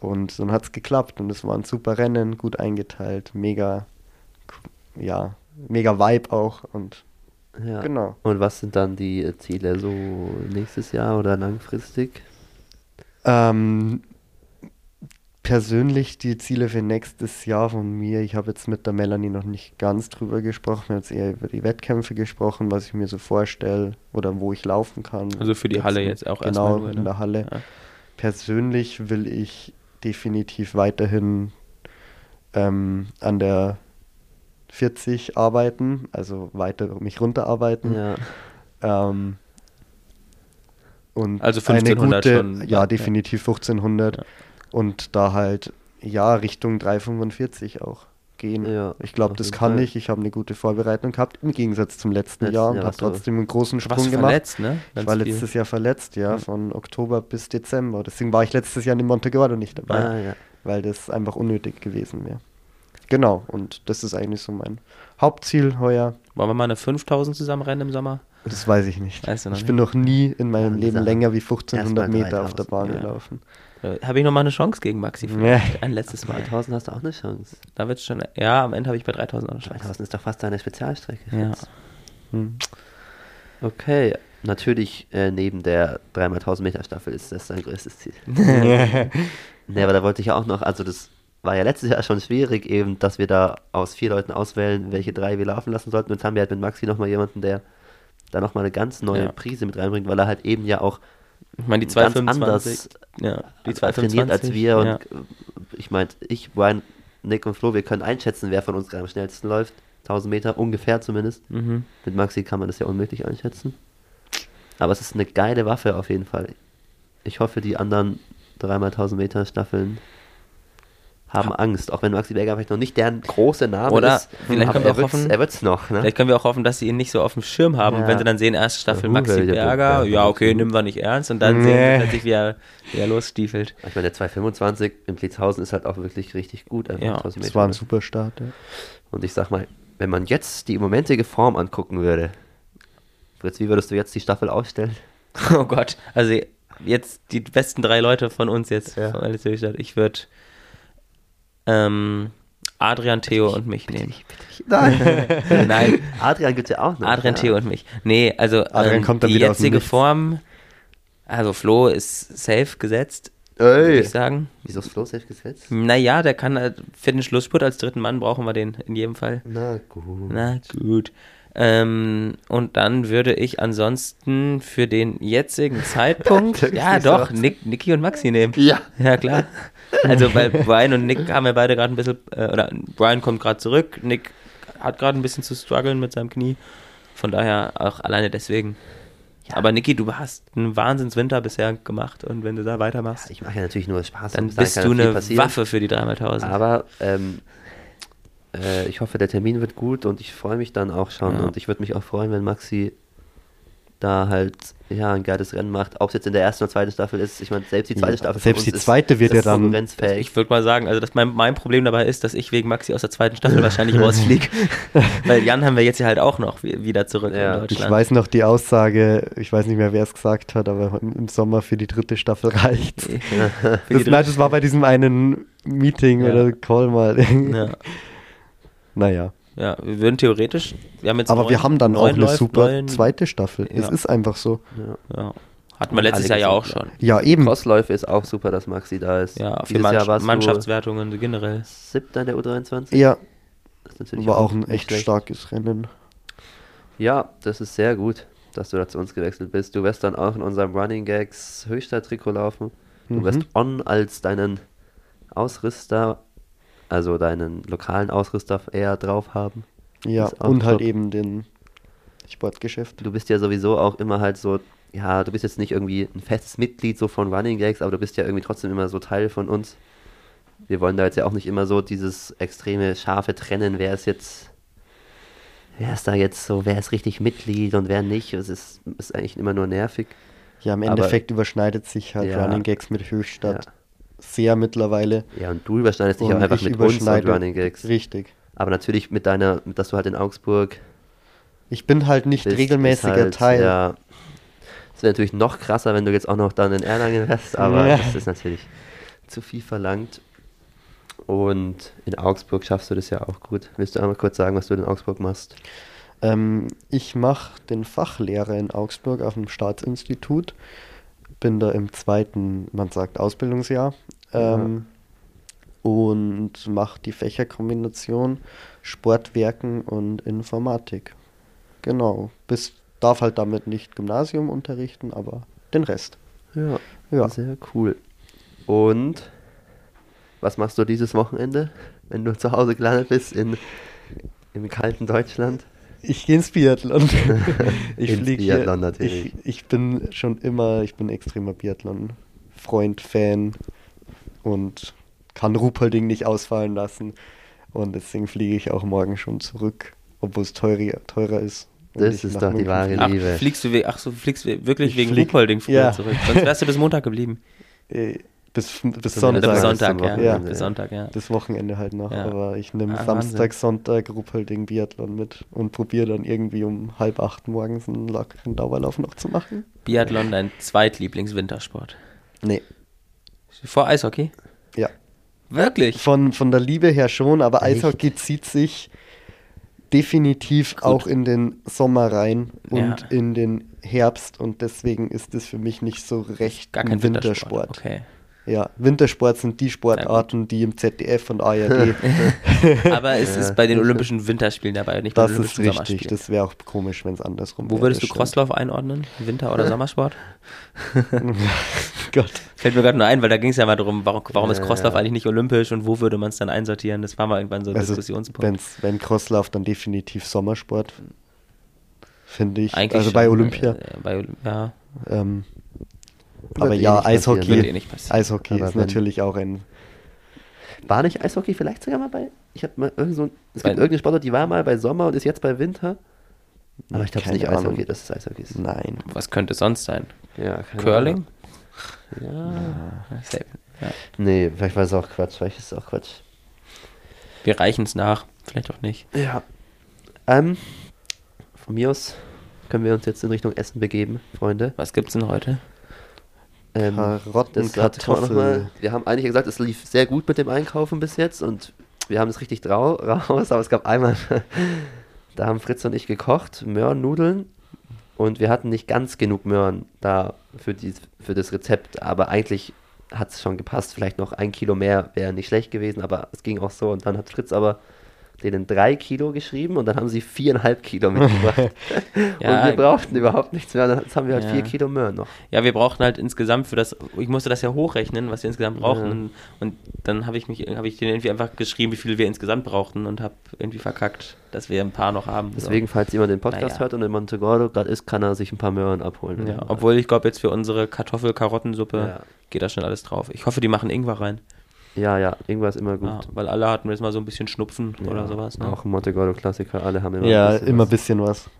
Speaker 3: Und dann hat es geklappt und es war ein super Rennen, gut eingeteilt, mega, ja, mega Vibe auch und
Speaker 1: Ja.
Speaker 3: genau.
Speaker 1: Und was sind dann die Ziele so nächstes Jahr oder langfristig?
Speaker 3: Ähm, persönlich die Ziele für nächstes Jahr von mir, ich habe jetzt mit der Melanie noch nicht ganz drüber gesprochen, wir haben jetzt eher über die Wettkämpfe gesprochen, was ich mir so vorstelle oder wo ich laufen kann.
Speaker 2: Also für die Halle jetzt auch
Speaker 3: Genau,
Speaker 2: erstmal nur,
Speaker 3: in
Speaker 2: ne?
Speaker 3: der Halle.
Speaker 2: Ja.
Speaker 3: Persönlich will ich definitiv weiterhin ähm, an der 40 arbeiten, also weiter mich runterarbeiten.
Speaker 1: Ja.
Speaker 3: Ähm, und
Speaker 2: Also
Speaker 3: eine
Speaker 2: 1500
Speaker 3: gute,
Speaker 2: schon,
Speaker 3: ja,
Speaker 2: ja.
Speaker 3: definitiv 1500
Speaker 2: Ja.
Speaker 3: Und da halt ja Richtung 345 auch gehen.
Speaker 1: Ja,
Speaker 3: ich glaube, das kann
Speaker 1: Fall.
Speaker 3: ich. Ich habe eine gute Vorbereitung gehabt im Gegensatz zum letzten
Speaker 1: Letzten
Speaker 3: Jahr und
Speaker 1: Jahr
Speaker 3: habe trotzdem einen großen Sprung gemacht.
Speaker 2: verletzt, ne?
Speaker 3: Ich war
Speaker 2: viel.
Speaker 3: letztes Jahr verletzt, ja,
Speaker 2: Ja.
Speaker 3: von Oktober bis Dezember. Deswegen war ich letztes Jahr in Montegordo nicht dabei,
Speaker 1: Ah, ja.
Speaker 3: weil das einfach unnötig gewesen wäre. Genau, und das ist eigentlich so mein Hauptziel heuer.
Speaker 2: Wollen wir mal eine 5000 zusammen rennen im Sommer?
Speaker 3: Das weiß ich nicht.
Speaker 2: Weißt du
Speaker 3: ich
Speaker 2: nicht?
Speaker 3: bin noch nie in meinem
Speaker 1: Ja,
Speaker 3: Leben länger wie 1500
Speaker 1: Erstmal
Speaker 3: Meter auf der
Speaker 1: 3000,
Speaker 3: Bahn
Speaker 2: ja.
Speaker 3: gelaufen.
Speaker 2: Äh, Habe ich noch mal eine Chance gegen Maxi? vielleicht? Ein letztes Mal.
Speaker 1: 3000 hast du auch eine Chance.
Speaker 2: Da wird's schon. Ja, am Ende habe ich bei 3000 auch eine Chance.
Speaker 1: 3000 ist doch fast deine Spezialstrecke.
Speaker 2: Ja.
Speaker 3: Hm.
Speaker 1: Okay, natürlich äh, neben der 3x1000 Meter Staffel ist das dein größtes Ziel. Ne, aber da wollte ich ja auch noch, also das war ja letztes Jahr schon schwierig eben, dass wir da aus vier Leuten auswählen, welche drei wir laufen lassen sollten. Und jetzt haben wir halt mit Maxi nochmal jemanden, der da nochmal eine ganz neue
Speaker 2: Ja.
Speaker 1: Prise mit reinbringt, weil er halt eben ja auch
Speaker 2: Ich meine, die
Speaker 1: ganz
Speaker 2: 225.
Speaker 1: anders
Speaker 2: Ja, die
Speaker 1: trainiert
Speaker 2: 225.
Speaker 1: als wir. Und
Speaker 2: ja.
Speaker 1: äh, ich meine, ich, Brian, Nick und Flo, wir können einschätzen, wer von uns gerade am schnellsten läuft. 1000 Meter, ungefähr zumindest.
Speaker 2: Mhm.
Speaker 1: Mit Maxi kann man das ja unmöglich einschätzen. Aber es ist eine geile Waffe auf jeden Fall. Ich hoffe, die anderen 3x1000 Meter Staffeln haben Angst, auch wenn Maxi Berger vielleicht noch nicht deren große Name
Speaker 2: Oder
Speaker 1: ist.
Speaker 2: vielleicht können wir
Speaker 1: er
Speaker 2: auch hoffen-
Speaker 1: er wird's noch. Ne?
Speaker 2: Vielleicht können wir auch hoffen, dass sie ihn nicht so auf dem Schirm haben.
Speaker 1: Ja.
Speaker 2: Und wenn sie dann sehen, erste Staffel
Speaker 1: Ja,
Speaker 2: Maxi Berger,
Speaker 1: Berger,
Speaker 2: ja, okay, nehmen wir nicht ernst. Und dann
Speaker 3: Nee.
Speaker 2: sehen sie plötzlich, wie er, wie er losstiefelt.
Speaker 1: Ich meine, der 225 im Blitzhausen ist halt auch wirklich richtig gut.
Speaker 2: Ja,
Speaker 1: 1000
Speaker 3: Das
Speaker 1: Meter.
Speaker 3: war ein super Start. Ja.
Speaker 1: Und ich sag mal, wenn man jetzt die momentige Form angucken würde, Fritz, wie würdest du jetzt die Staffel ausstellen?
Speaker 2: Oh Gott, also jetzt die besten drei Leute von uns jetzt.
Speaker 1: Ja.
Speaker 2: Von. Ich würde ähm, Adrian, Theo und mich nehmen.
Speaker 3: Nein.
Speaker 2: Nein,
Speaker 1: Adrian gibt's ja auch noch.
Speaker 2: Adrian,
Speaker 1: ja.
Speaker 2: Theo und mich. Nee, also
Speaker 3: Adrian
Speaker 2: ähm,
Speaker 3: kommt dann
Speaker 2: die jetzige. Form, also Flo ist safe gesetzt,
Speaker 1: Ey.
Speaker 2: würde ich sagen.
Speaker 1: Wieso ist Flo safe gesetzt?
Speaker 2: Naja, der kann halt für den Schlussspurt als dritten Mann brauchen wir den in jedem Fall.
Speaker 1: Na gut.
Speaker 2: Na gut. Ähm, und dann würde ich ansonsten für den jetzigen Zeitpunkt, ja doch, Nick, Nicky und Maxi nehmen.
Speaker 1: Ja.
Speaker 2: Ja, klar. Also, weil Brian und Nick haben ja beide gerade ein bisschen, äh, oder Brian kommt gerade zurück, Nick hat gerade ein bisschen zu strugglen mit seinem Knie. Von daher auch alleine deswegen. Aber Niki, du hast einen Wahnsinnswinter bisher gemacht und wenn du da weitermachst,
Speaker 1: Ich mache ja natürlich nur Spaß.
Speaker 2: dann bist du
Speaker 1: ja
Speaker 2: eine. Waffe für die 3x1000.
Speaker 1: Aber ähm, äh, ich hoffe, der Termin wird gut und ich freue mich dann auch schon.
Speaker 2: Ja.
Speaker 1: Und ich würde mich auch freuen, wenn Maxi da halt ja ein geiles Rennen macht. Ob es jetzt in der ersten oder zweiten Staffel ist. Ich meine, selbst die zweite
Speaker 3: Ja,
Speaker 1: Staffel.
Speaker 3: selbst
Speaker 1: uns
Speaker 3: die zweite wird
Speaker 1: ist
Speaker 3: ja dann-
Speaker 1: konkurrenzfähig.
Speaker 2: Ich würde mal sagen, also dass mein, mein Problem dabei ist, dass ich wegen Maxi aus der zweiten Staffel wahrscheinlich rausfliege. Weil Jan haben wir jetzt ja halt auch noch wi- wieder zurück
Speaker 1: Ja.
Speaker 2: in Deutschland.
Speaker 3: Ich weiß noch die Aussage, ich weiß nicht mehr, wer es gesagt hat, aber im Sommer für die dritte Staffel reicht.
Speaker 2: Die
Speaker 3: Das, nein, das war bei diesem einen Meeting
Speaker 2: Ja.
Speaker 3: oder Call mal.
Speaker 2: ja,
Speaker 3: Naja.
Speaker 2: Ja, wir würden theoretisch, wir haben jetzt
Speaker 3: Aber
Speaker 2: neun-
Speaker 3: wir haben dann auch eine
Speaker 2: Läuf-
Speaker 3: super
Speaker 2: neun-
Speaker 3: zweite Staffel. Es
Speaker 2: Ja.
Speaker 3: ist einfach so.
Speaker 1: ja.
Speaker 2: Ja. Hatten wir letztes Jahr ja auch schon.
Speaker 3: Ja, eben.
Speaker 1: Crossläufe ist auch super, dass Maxi da ist.
Speaker 2: Ja, für Mann Mannschaftswertungen generell.
Speaker 1: Siebter in der U23.
Speaker 3: Ja,
Speaker 1: Das ist natürlich
Speaker 3: war auch ein echt
Speaker 1: schlecht.
Speaker 3: starkes Rennen.
Speaker 1: Ja, das ist sehr gut, dass du da zu uns gewechselt bist. Du wirst dann auch in unserem Running Gags Höchster-Trikot laufen. Du
Speaker 3: Mhm.
Speaker 1: wirst On als deinen Ausrüster, also deinen lokalen Ausrüster eher drauf haben.
Speaker 3: Ja, und halt
Speaker 1: top.
Speaker 3: eben den Sportgeschäft.
Speaker 1: Du bist ja sowieso auch immer halt so, ja, du bist jetzt nicht irgendwie ein festes Mitglied so von Running Gags, aber du bist ja irgendwie trotzdem immer so Teil von uns. Wir wollen da jetzt ja auch nicht immer so dieses extreme scharfe Trennen, wer ist jetzt, wer ist da jetzt so, wer ist richtig Mitglied und wer nicht. Es ist, ist eigentlich immer nur nervig.
Speaker 3: Ja, im
Speaker 1: Aber-
Speaker 3: Endeffekt überschneidet sich halt
Speaker 1: Ja.
Speaker 3: Running Gags mit Höchstadt
Speaker 1: Ja.
Speaker 3: Sehr mittlerweile.
Speaker 1: Ja, und du überschneidest dich auch einfach mit uns und Running Gags.
Speaker 3: Richtig.
Speaker 1: Aber natürlich mit deiner, dass du halt in Augsburg
Speaker 3: Ich bin halt nicht
Speaker 1: bist,
Speaker 3: regelmäßiger
Speaker 1: halt,
Speaker 3: Teil.
Speaker 1: Ja, es wäre natürlich noch krasser, wenn du jetzt auch noch dann in Erlangen wärst, aber
Speaker 3: Ja.
Speaker 1: das ist natürlich zu viel verlangt. Und in Augsburg schaffst du das ja auch gut. Willst du einmal kurz sagen, was du in Augsburg machst?
Speaker 3: Ähm, ich mache den Fachlehrer in Augsburg auf dem Staatsinstitut. Bin da im zweiten, man sagt, Ausbildungsjahr. Ähm, Und mache die Fächerkombination Sportwerken und Informatik. Genau. Bis, darf halt damit nicht Gymnasium unterrichten, aber den Rest.
Speaker 1: Ja,
Speaker 3: Ja.
Speaker 1: sehr cool. Und was machst du dieses Wochenende, wenn du zu Hause gelandet bist in, im kalten Deutschland?
Speaker 3: Ich gehe ins Biathlon. ich
Speaker 1: Ins
Speaker 3: flieg
Speaker 1: Biathlon
Speaker 3: hier.
Speaker 1: natürlich.
Speaker 3: Ich, ich bin schon immer, ich bin extremer Biathlon-Freund, Fan und kann Ruhpolding nicht ausfallen lassen. Und deswegen fliege ich auch morgen schon zurück, obwohl es teurer, teurer ist.
Speaker 1: Das ist doch die wahre
Speaker 3: fliege.
Speaker 2: Ach,
Speaker 1: Liebe.
Speaker 2: fliegst du, ach so, fliegst du wirklich
Speaker 3: Ich
Speaker 2: wegen
Speaker 3: flieg-
Speaker 2: Ruhpolding früher
Speaker 3: ja.
Speaker 2: zurück. Sonst wärst du bis Montag geblieben.
Speaker 3: Bis, bis Sonntag.
Speaker 2: Bis
Speaker 1: Sonntag.
Speaker 2: Ja.
Speaker 1: Wochenende,
Speaker 2: Bis
Speaker 1: ja.
Speaker 2: Sonntag, ja.
Speaker 3: Das Wochenende halt noch,
Speaker 2: Ja.
Speaker 3: aber ich nehme
Speaker 2: Ah,
Speaker 3: Samstag,
Speaker 2: Wahnsinn.
Speaker 3: Sonntag Ruhpolding Biathlon mit und probiere dann irgendwie um halb acht morgens einen lockeren Dauerlauf noch zu machen.
Speaker 2: Biathlon, dein Zweitlieblings-Wintersport.
Speaker 3: Nee,
Speaker 2: Vor Eishockey?
Speaker 3: ja.
Speaker 2: Wirklich?
Speaker 3: Von, von der Liebe her schon, aber
Speaker 1: Echt?
Speaker 3: Eishockey zieht sich definitiv auch in den Sommer rein und
Speaker 2: Ja.
Speaker 3: in den Herbst und deswegen ist das für mich nicht so recht
Speaker 2: Gar
Speaker 3: ein
Speaker 2: kein Wintersport.
Speaker 3: Wintersport.
Speaker 2: Okay.
Speaker 3: Ja, Wintersport sind die Sportarten, die im ZDF und ARD.
Speaker 2: Aber es ist bei den Olympischen Winterspielen dabei, nicht bei
Speaker 3: das
Speaker 2: den
Speaker 3: ist
Speaker 2: Olympischen
Speaker 3: richtig.
Speaker 2: Sommerspielen.
Speaker 3: Das wäre auch komisch, wenn es andersrum
Speaker 2: Wo
Speaker 3: wäre,
Speaker 2: würdest du
Speaker 3: das.
Speaker 2: Crosslauf einordnen? Winter- oder Sommersport?
Speaker 3: Gott.
Speaker 2: Fällt mir gerade nur ein, weil da ging es ja mal darum, warum, warum ist Crosslauf eigentlich nicht olympisch und wo würde man es dann einsortieren? Das war mal irgendwann so ein
Speaker 3: Also,
Speaker 2: Diskussionspunkt.
Speaker 3: wenn's, wenn Crosslauf, dann definitiv Sommersport. Finde ich.
Speaker 2: Eigentlich
Speaker 3: also bei Olympia.
Speaker 2: Äh, bei, ja,
Speaker 3: Ähm, aber
Speaker 1: eh
Speaker 3: ja. Eishockey.
Speaker 2: Eh.
Speaker 3: Eishockey
Speaker 1: Aber
Speaker 3: ist
Speaker 1: wenn-
Speaker 3: natürlich auch ein.
Speaker 1: War nicht Eishockey vielleicht sogar mal bei? Ich habe mal irgend so, es gibt irgendeine Sportart, die war mal bei Sommer und ist jetzt bei Winter. Aber ich glaube, es ist nicht
Speaker 3: Ahnung.
Speaker 1: Eishockey, das ist Eishockey.
Speaker 3: Nein.
Speaker 2: Was könnte es sonst sein?
Speaker 1: Ja,
Speaker 2: Curling?
Speaker 1: Ja.
Speaker 2: Safe. Ja.
Speaker 1: Nee, vielleicht war es auch Quatsch, vielleicht ist es auch Quatsch.
Speaker 2: Wir reichen es nach, vielleicht auch nicht.
Speaker 1: Ja. Ähm, von mir aus können wir uns jetzt in Richtung Essen begeben, Freunde.
Speaker 2: Was gibt's denn heute?
Speaker 1: Ähm,
Speaker 3: Karotten,
Speaker 1: das hat, kann man noch mal,
Speaker 3: Kartoffel.
Speaker 1: wir haben eigentlich gesagt, es lief sehr gut mit dem Einkaufen bis jetzt und wir haben es richtig drau raus, aber es gab einmal, da haben Fritz und ich gekocht, Möhrennudeln und wir hatten nicht ganz genug Möhren da für, die, für das Rezept, aber eigentlich hat es schon gepasst, vielleicht noch ein Kilo mehr wäre nicht schlecht gewesen, aber es ging auch so und dann hat Fritz aber denen drei Kilo geschrieben und dann haben sie viereinhalb Kilo mitgebracht.
Speaker 2: Ja,
Speaker 1: und wir brauchten überhaupt nichts mehr. Dann haben wir halt
Speaker 2: Ja.
Speaker 1: vier Kilo Möhren noch.
Speaker 2: Ja, wir brauchten halt insgesamt für das, ich musste das ja hochrechnen, was wir insgesamt brauchen.
Speaker 1: Ja.
Speaker 2: Und, und dann habe ich mich, habe ich denen irgendwie einfach geschrieben, wie viel wir insgesamt brauchten und habe irgendwie verkackt, dass wir ein paar noch haben. So.
Speaker 1: Deswegen, falls jemand den Podcast
Speaker 2: Naja.
Speaker 1: hört und in Montegordo gerade ist, kann er sich ein paar Möhren abholen.
Speaker 2: Ja, obwohl ich glaube, jetzt für unsere Kartoffel-Karottensuppe geht da schon alles drauf. Ich hoffe, die machen Ingwer rein.
Speaker 1: Ja, ja, irgendwas immer gut.
Speaker 2: Ja, weil alle hatten jetzt mal so ein bisschen Schnupfen
Speaker 1: Ja,
Speaker 2: oder sowas. Ne?
Speaker 1: Auch ein Montegordo-Klassiker, alle haben immer
Speaker 3: Ja,
Speaker 1: ein bisschen
Speaker 3: immer ein
Speaker 1: was.
Speaker 3: bisschen was.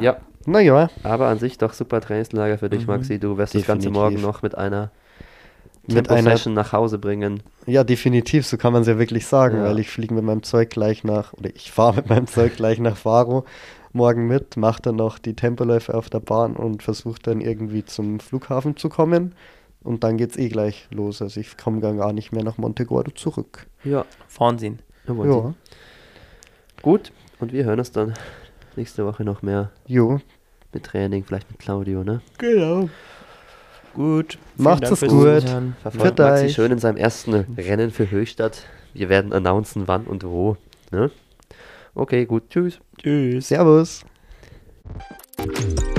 Speaker 1: Ja,
Speaker 3: Naja,
Speaker 1: aber an sich doch super Trainingslager für dich,
Speaker 2: Mhm.
Speaker 1: Maxi. Du wirst das ganze
Speaker 3: Definitiv.
Speaker 1: Morgen noch mit einer
Speaker 3: Mit
Speaker 1: Tempo-Session nach Hause bringen.
Speaker 3: ja, definitiv, so kann man es ja wirklich sagen,
Speaker 1: Ja.
Speaker 3: weil ich fliege mit meinem Zeug gleich nach, oder ich fahre mit meinem Zeug gleich nach Faro morgen mit, mache dann noch die Tempoläufe auf der Bahn und versuche dann irgendwie zum Flughafen zu kommen. Und dann geht's eh gleich los. Also ich komme gar nicht mehr nach Montegordo zurück.
Speaker 1: Ja,
Speaker 2: Vornsehen.
Speaker 1: jawohl.
Speaker 3: Ja.
Speaker 1: Gut, und wir hören uns dann nächste Woche noch mehr
Speaker 3: Jo,
Speaker 1: mit Training, vielleicht mit Claudio, ne?
Speaker 3: genau.
Speaker 2: Gut.
Speaker 3: Macht's es gut.
Speaker 2: Zuhören.
Speaker 1: Verfolgt Maxi schön in seinem ersten Rennen für Höchstadt. Wir werden announcen, wann und wo. Ne? Okay, gut. Tschüss.
Speaker 2: Tschüss.
Speaker 3: Servus.
Speaker 4: Thank